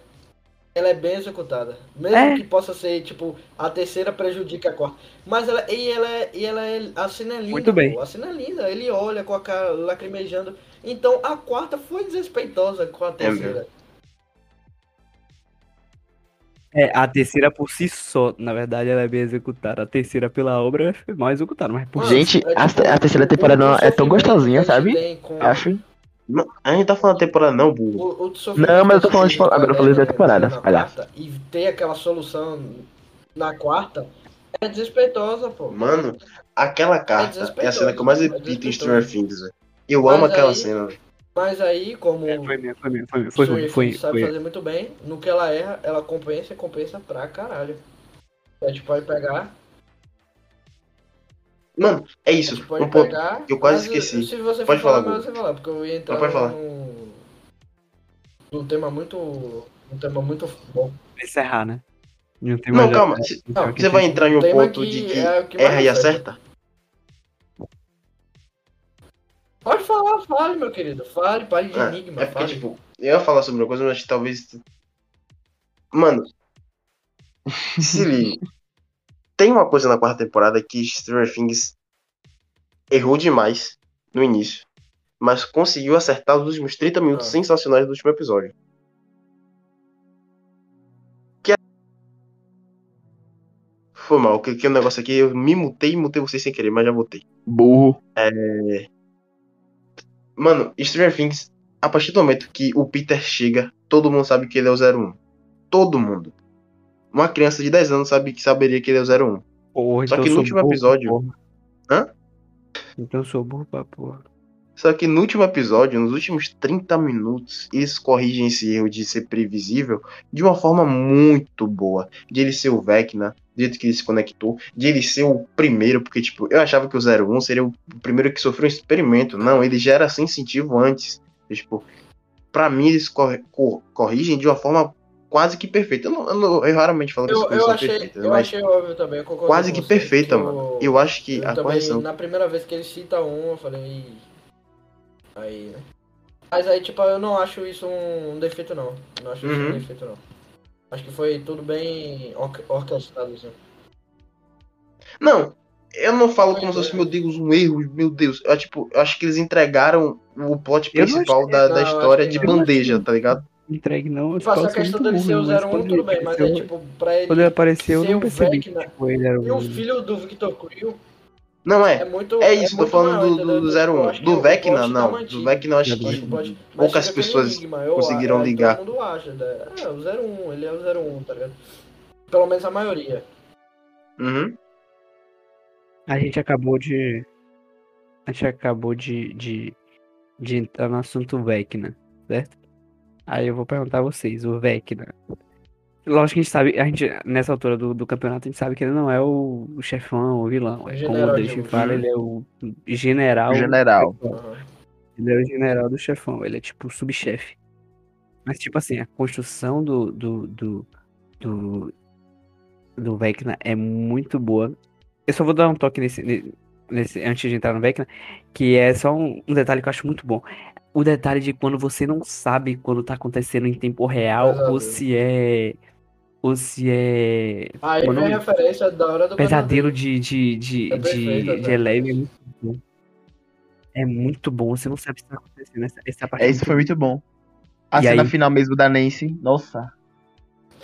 ela é bem executada. Mesmo É. que possa ser, tipo, a terceira prejudica a quarta. Mas ela, e ela, é- e ela é. A cena é linda. Muito bem. pô, a cena é linda. Ele olha com a cara lacrimejando. Então a quarta foi desrespeitosa com a terceira. É, a terceira por si só, na verdade, ela é bem executada. A terceira pela obra é mal executada, mas por Gente, é a- tipo, a terceira temporada não- é tão gostosinha, sabe? com- Acho. Não, a gente tá falando da temporada não, burro. O, o Não, mas eu tô falando de- agora eu falei da temporada, na palhaço. quarta E ter aquela solução na quarta é desrespeitosa, pô. Mano, aquela carta é a cena que eu mais é repito em desrespeitoso. Stranger Things, velho. Eu Mas amo aquela aí- cena, velho. Mas aí, como É, foi mesmo, foi mesmo, foi, mesmo, o foi foi, Things sabe foi. fazer muito bem, no que ela erra, ela compensa e compensa pra caralho. A gente pode pegar, Mano, é a isso. gente pode Um ponto. pegar. eu quase esqueci. Se você Pode for falar, falar, você falar, porque eu ia entrar Não, pode falar. num, num tema muito. Um tema muito bom. Encerrar, né? Não, Não, calma. então, Você vai entrar em um ponto que de que é erra e acerta? Pode falar, fale, meu querido. Fale, pare de É, enigma. é porque, fale. tipo, eu ia falar sobre uma coisa, mas talvez. Mano. Se liga. Tem uma coisa na quarta temporada que Stranger Things errou demais no início. Mas conseguiu acertar os últimos 30 minutos Ah. sensacionais do último episódio. Que é... Foi mal, que, que o negócio aqui, eu me mutei e mutei vocês sem querer, mas já voltei. Burro. Mano, Stranger Things, a partir do momento que o Peter chega, todo mundo sabe que ele é o 01. Todo mundo. Uma criança de 10 anos sabe que saberia que ele é o 01. Porra, Só então que no último burro, episódio- porra. Hã? Então eu sou burro pra porra. Só que no último episódio, nos últimos 30 minutos, eles corrigem esse erro de ser previsível de uma forma muito boa. De ele ser o Vecna, do jeito que ele se conectou, de ele ser o primeiro, porque, tipo, eu achava que o 01 seria o primeiro que sofreu um experimento. Não, ele já era sensitivo antes. E, tipo, pra mim, eles corre- cor- corrigem de uma forma quase que perfeita. Eu, não- eu não- eu raramente falo que Eu, coisas eu achei, perfeitas, eu mas achei óbvio também. quase que perfeita, que mano. Eu acho que a também, correção. na primeira vez que ele cita um, eu falei. Aí, né? Mas aí, tipo, eu não acho isso um defeito, não. Não acho isso Uhum. um defeito, não. Acho que foi tudo bem or orquestrado, assim. Não, eu não falo como se fosse, meu Deus, um erro, meu Deus. Eu, tipo, eu acho que eles entregaram o plot principal achei- da, da não, história de bandeja, tá ligado? Entregue não. eu Faça a posso ser questão dele ser o burro, mas 01, quando tudo bem, ele mas apareceu- é tipo, pra ele. Quando ele apareceu, eu não o percebi que Vecna tipo, ele era E o o. filho do Victor Creel Não é é. muito. É isso, tô muito falando maior, do, do, do Tipo, eu 01. acho que Do Vecna, plot tá não. Do Vecna, eu acho Mas, que pode- mas poucas pessoas enigma, conseguiram é, ligar. Todo mundo acha, né? É, o 01, ele é o 01, tá ligado? Pelo menos a maioria. Uhum. A gente acabou de. A gente acabou de, de, de entrar no assunto Vecna, certo? Aí eu vou perguntar a vocês, o Vecna. Lógico que a gente sabe, a gente, nessa altura do, do campeonato, a gente sabe que ele não é o, o chefão, o vilão. É como General o de Deixa fala, ele é o general. General. Aham. Ele é o general do chefão, ele é tipo o subchefe. Mas, tipo assim, a construção do, do, do, do, do Vecna é muito boa. Eu só vou dar um toque nesse, ne- nesse antes de entrar no Vecna, que é só um, um detalhe que eu acho muito bom. O detalhe de quando você não sabe quando tá acontecendo em tempo real, Pesadelo. ou se é. Ou se é. Aí Mano, vem a referência da hora do Pesadelo de, de, de, É perfeito, de, é de Eleven é muito bom. É muito bom, você não sabe o que tá acontecendo. Essa, essa parte É, isso foi muito bom. A E cena aí? final mesmo da Nancy, nossa.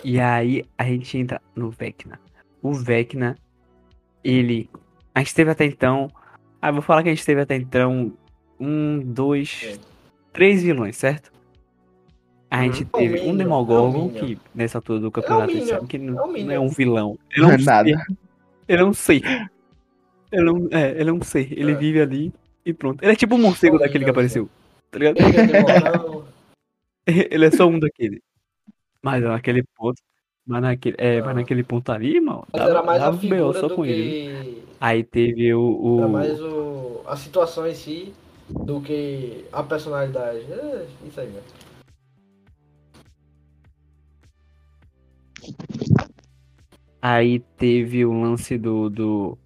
E aí a gente entra no Vecna. O Vecna, ele. A gente teve até então. Ah, vou falar que a gente teve até então. Um, dois, Sim. três vilões, certo? A gente É o teve Minion, um é Demogorgon, Minion. que nessa altura do campeonato a gente Minion, sabe que não, é não Minion. é um vilão. Ele Não é é um nada. ser. Ele é um ser. Ele é um, é, ele é um ser. Ele É. vive ali e pronto. Ele é tipo o morcego um daquele que apareceu. Tá ligado? Ele é. Ele é só um daquele. Mas naquele ponto. Mas naquele, é, mas Ah. naquele ponto ali, mano, Mas dava, era mais a dava um figura só do com ele. que. Aí teve o. o- Era mais o, a situação em si do que a personalidade. É, isso aí mesmo. Aí teve o lance do. do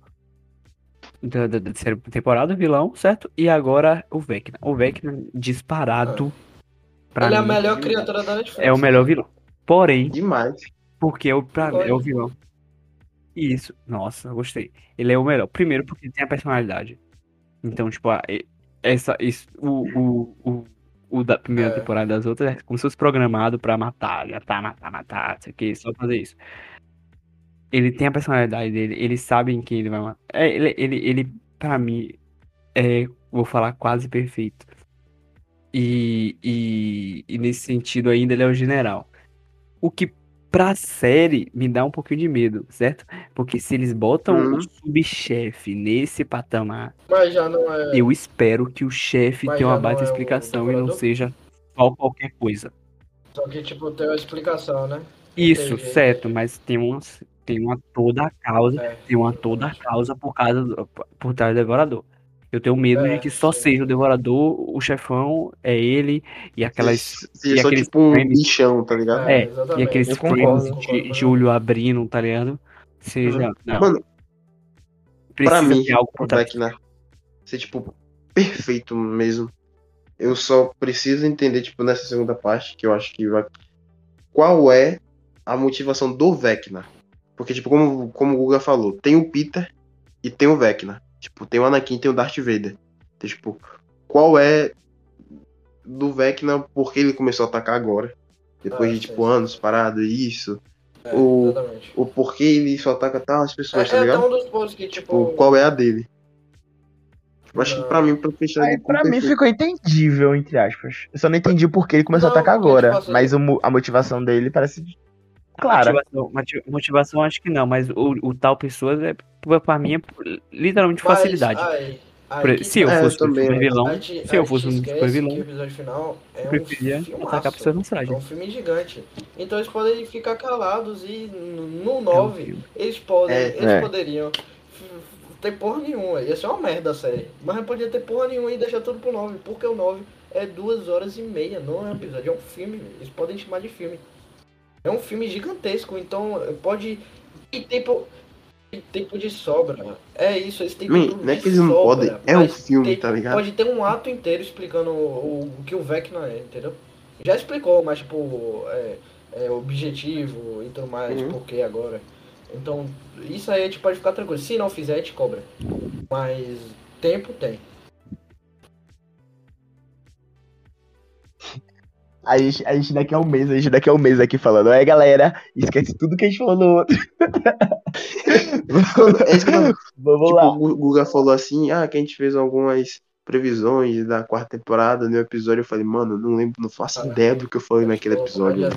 da, da- da terceira temporada, o vilão, certo? E agora o Vecna. O Vecna disparado. pra Ele é a mim, melhor criatura da Netflix. é o melhor vilão. Porém, Demais. porque é o, pra, é o vilão. Isso, nossa, gostei. Ele é o melhor. Primeiro, porque ele tem a personalidade. Então, tipo, a- essa, isso, o, o, o, o da primeira É. temporada das outras é como se fosse programado pra matar, matar, matar, matar, isso aqui, só fazer isso. Ele tem a personalidade dele, ele sabe em quem ele vai matar. É, ele, ele, ele, pra mim, é, vou falar, quase perfeito. E, e, e nesse sentido ainda ele é o general. O que pra série me dá um pouquinho de medo, certo? Porque se eles botam Uhum. o subchefe nesse patamar, é. eu espero que o chefe tenha uma baita é explicação e não seja só qualquer coisa. Só que, tipo, tem uma explicação, né? Isso, Entendi. certo, mas tem uma, tem uma toda a causa, É. tem uma toda a causa por causa do, por trás do devorador. Eu tenho medo É, de que só sim. seja o devorador, o chefão é ele e aquelas Seja e só aqueles tipo um frames- bichão, tá ligado? É, exatamente. e aqueles Eu frames concordo, de, concordo, de olho abrindo, tá ligado? Seja, não, Mano, pra precisa mim, ter algo trás. Vecna ser, tipo, perfeito mesmo. Eu só preciso entender, tipo, nessa segunda parte, que eu acho que vai. Qual é a motivação do Vecna? Porque, tipo, como, como o Guga falou, tem o Peter e tem o Vecna. Tipo, tem o Anakin e tem o Darth Vader. Então, tipo, qual é do Vecna, por que ele começou a atacar agora? Depois Ah, de, tipo, sim. anos parado, isso. É, o- exatamente. O porquê ele só ataca tal pessoas, É, tá é ligado? até um dos pontos que, tipo. Tipo, qual é a dele? Tipo, acho que Não. pra mim, pra fechar Aí, ele pra mim ficou entendível, entre aspas. Eu só não entendi o porquê ele começou Não, a atacar porque, agora. tipo assim- Mas a motivação dele parece clara. Motivação, moti- motivação acho que não, mas o, o tal pessoas é pra mim é literalmente mas facilidade. Por- que se eu tá. É, eu fosse um também, super vilão, A gente- se eu a fosse um super vilão, que o episódio final é eu um preferia filmaço. atacar pessoas no É frágil. um filme gigante. Então eles podem ficar calados e no- no 9 filme. eles podem. É. eles É. poderiam ter porra nenhuma. Ia ser uma merda a série. Mas não podia ter porra nenhuma e deixar tudo pro 9. Porque o 9 é duas horas e meia, não é um episódio, é um filme. Eles podem chamar de filme. É um filme gigantesco, então pode. E tempo. tempo de sobra. É isso, eles têm Man, tempo não é de que eles não podem, é um filme, tem- tá ligado? Pode ter um ato inteiro explicando o, o que o Vecna é, entendeu? Já explicou, mas tipo, é, é objetivo e tudo mais, Uhum. por que agora. Então, isso aí a gente pode ficar tranquilo. Se não fizer, a gente cobra. Mas tempo tem. A gente, a gente daqui a um mês, a gente daqui a um mês aqui falando. Aí, galera, esquece tudo que a gente falou no outro. É isso que eu- Vamos tipo, lá. o Gu- Guga falou assim, ah, que a gente fez algumas previsões da quarta temporada no episódio. Eu falei, mano, não lembro, não faço Ah. ideia do que eu falei naquele episódio.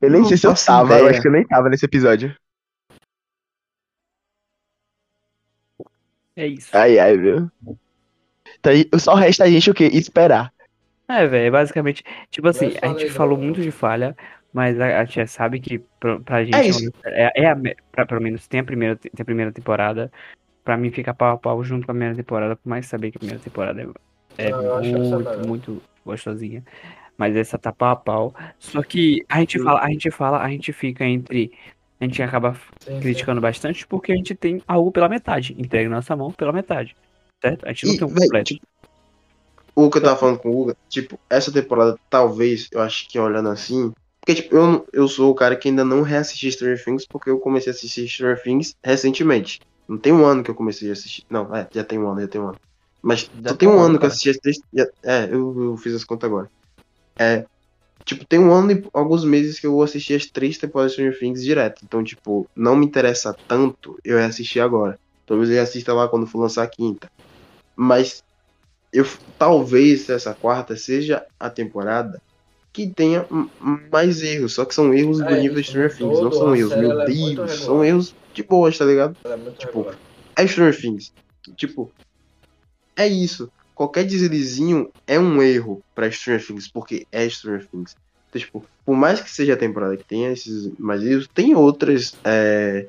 Eu nem sei se eu tava, eu ideia. acho que eu nem tava nesse episódio. É isso. Ai, ai, viu? Então, aí, só resta a gente o quê? Esperar. É, velho, basicamente, tipo assim, a gente falou muito de falha, mas a, a gente sabe que pra, pra gente É isso. é, é a, pra, pelo menos tem a primeira, tem a primeira temporada, pra mim fica pau a pau junto com a primeira temporada, por mais saber que a primeira temporada é, é essa muito, muito gostosinha, mas essa tá pau a pau. Só que a gente Hum. fala, a gente fala, a gente fica entre, a gente acaba Sim, sim. criticando bastante porque a gente tem algo pela metade, entrega na nossa mão pela metade, certo? A gente não E, tem um completo. tipo, o que eu tava falando com o Guga, tipo, essa temporada, talvez, eu acho que olhando assim. Porque, tipo, eu, eu sou o cara que ainda não reassisti Stranger Things, porque eu comecei a assistir Stranger Things recentemente. Não tem um ano que eu comecei a assistir. Não, é, já tem um ano, já tem um ano. Mas Já tem um ano ano, que eu cara. assisti as três. já- É, eu, eu fiz as contas agora. É. Tipo, tem um ano e alguns meses que eu assisti as três temporadas de Stranger Things direto. Então, tipo, não me interessa tanto eu reassistir agora. Talvez eu assista lá quando for lançar a quinta. Mas eu talvez essa quarta seja a temporada que tenha mais erros, só que são erros do É, nível de Stranger Things, não todo, são erros, meu é Deus, regular. são erros de boas, tá ligado? É Tipo, regular. É Stranger Things. Tipo, é isso. Qualquer deslizinho é um erro pra Stranger Things, porque é Stranger Things. Então, tipo, por mais que seja a temporada que tenha esses mais erros, tem outras é,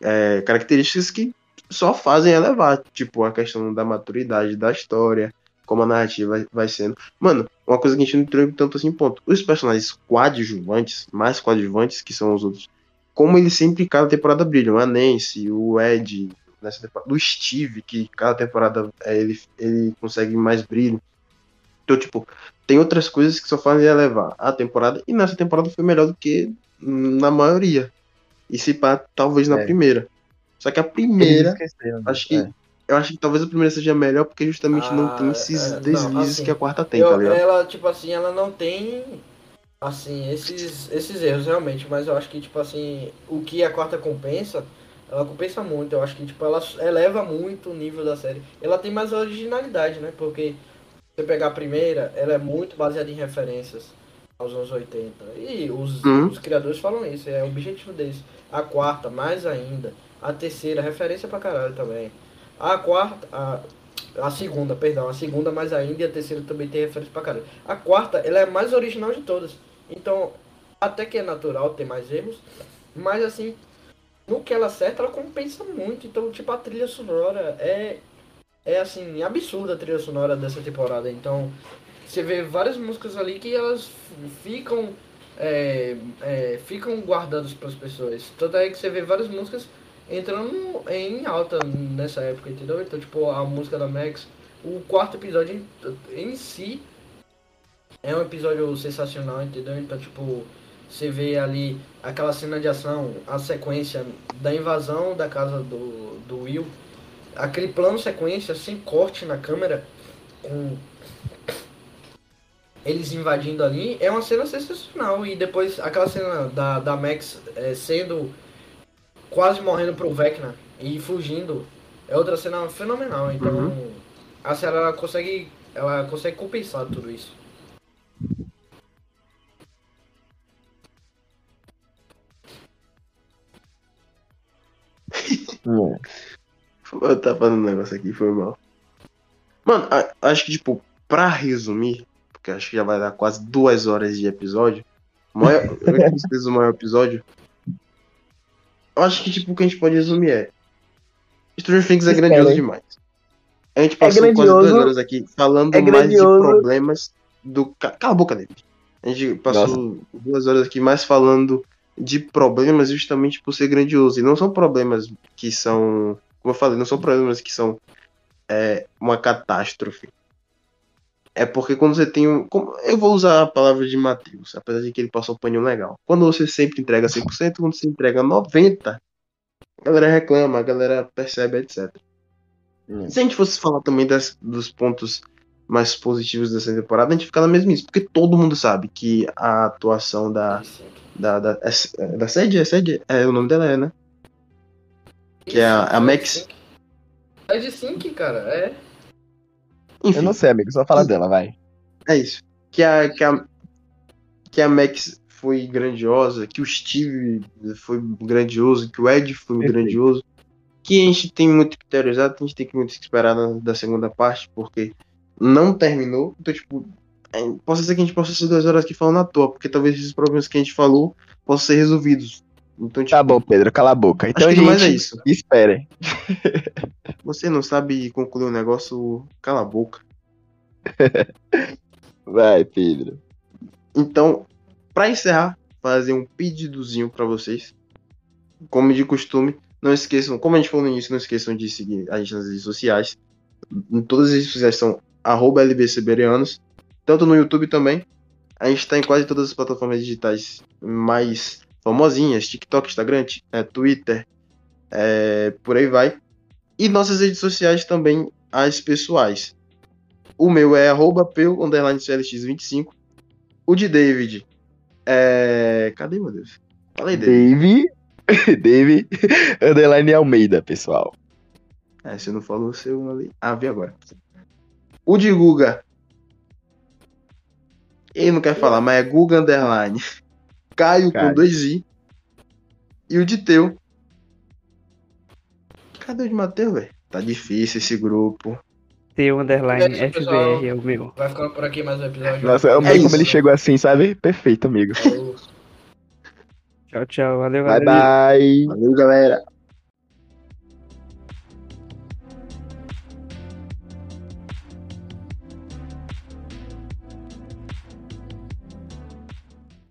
é, características que só fazem elevar. Tipo, a questão da maturidade da história, como a narrativa vai, sendo. Mano, uma coisa que a gente não entrou tanto assim, ponto. Os personagens coadjuvantes, mais coadjuvantes que são os outros, como eles sempre cada temporada brilham. A Nancy, o Ed, nessa temporada, o Steve, que cada temporada é, ele, ele consegue mais brilho. Então, tipo, tem outras coisas que só fazem elevar a temporada, e nessa temporada foi melhor do que na maioria. E se pá, talvez na É. primeira. Só que a primeira, Esqueceram, acho que. é. Eu acho que talvez a primeira seja melhor porque justamente não Ah, tem esses é, não, deslizes assim, que a quarta tem, Eu- tá ligado? ela, tipo assim, ela não tem assim, esses, esses erros realmente, mas eu acho que, tipo assim, o que a quarta compensa, ela compensa muito. Eu acho que, tipo, ela eleva muito o nível da série. Ela tem mais originalidade, né? Porque você pegar a primeira, ela é muito baseada em referências aos anos 80. E os, Uhum. os criadores falam isso, é o objetivo deles. A quarta, mais ainda. A terceira, referência pra caralho também. A quarta, a, a segunda, perdão, a segunda mais ainda e a terceira também tem referência pra caralho. A quarta, ela é a mais original de todas. Então, até que é natural ter mais erros, mas assim, no que ela acerta, ela compensa muito. Então, tipo, a trilha sonora é, é assim, absurda a trilha sonora dessa temporada. Então, você vê várias músicas ali que elas ficam. é, é, ficam guardadas para as pessoas. Tanto é que você vê várias músicas entrando em alta nessa época, entendeu? Então, tipo, a música da Max, o quarto episódio em, em si é um episódio sensacional, entendeu? Então, tipo, você vê ali aquela cena de ação, a sequência da invasão da casa do, do Will, aquele plano sequência sem corte na câmera, com eles invadindo ali, é uma cena sensacional. E depois aquela cena da, da Max é, sendo quase morrendo pro Vecna e fugindo, é outra cena fenomenal. Então a série ela consegue, ela consegue compensar tudo isso. Eu tava fazendo um negócio aqui, foi mal. Mano, acho que, tipo, pra resumir, porque acho que já vai dar quase duas horas de episódio. Maior, eu vocês o maior episódio. Eu acho que, tipo, o que a gente pode resumir é. Stranger Things é grandioso demais. A gente passou quase grandioso, duas horas aqui falando é mais de problemas do. Ca- Cala a boca, David. A gente passou duas horas aqui mais falando de problemas justamente por ser grandioso. E não são problemas que são. Como eu falei, não são problemas que são é, uma catástrofe. É porque quando você tem um. como- eu vou usar a palavra de Matheus, apesar de que ele passou um paninho legal. Quando você sempre entrega 100%, quando você entrega 90%, a galera reclama, a galera percebe, etc. Hum. Se a gente fosse falar também das, dos pontos mais positivos dessa temporada, a gente fica na mesmice, porque todo mundo sabe que a atuação da. Da, da, é, da Sede, é Sede? É, o nome dela é, né? Que é a- a Max. É de Sync, cara, é. Enfim. Eu não sei, amigo, só fala dela, vai. É isso. Que a, que a, que a Max foi grandiosa, que o Steve foi grandioso, que o Ed foi Perfeito. grandioso. Que a gente tem muito que teorizar, a gente tem muito que esperar na- da segunda parte, porque não terminou. Então, tipo, é, possa ser que a gente possa ser duas horas aqui falando à toa, porque talvez esses problemas que a gente falou possam ser resolvidos. Então, tipo, Tá bom, Pedro, cala a boca. Então, acho que gente, mais é isso. espere. Você não sabe concluir um negócio, cala a boca. Vai, Pedro. Então, para encerrar, fazer um pedidozinho para vocês. Como de costume, não esqueçam, como a gente falou no início, não esqueçam de seguir a gente nas redes sociais. Em todas as redes sociais são LBCBerianos, tanto no YouTube também. A gente está em quase todas as plataformas digitais mais famosinhas, TikTok, Instagram, é, Twitter, é, por aí vai. E nossas redes sociais também, as pessoais. O meu é arroba peu, underline CLX25. O de David é. Cadê, meu Deus? Fala aí, David. Dave. Dave Underline Almeida, pessoal. É, você não falou o seu ali. Ah, vi agora. O de Guga. Ele não quer falar, mas é Guga Underline. Caio com Caio. dois I. E o de teu. Cadê o de Matheus, velho? Tá difícil esse grupo. T underline É isso, pessoal. FBR é o meu. Vai ficando por aqui mais um episódio. Nossa, eu amei É como isso. ele chegou assim, sabe? Perfeito, amigo. Tchau, tchau. Valeu, Bye galera. bye. Valeu, galera.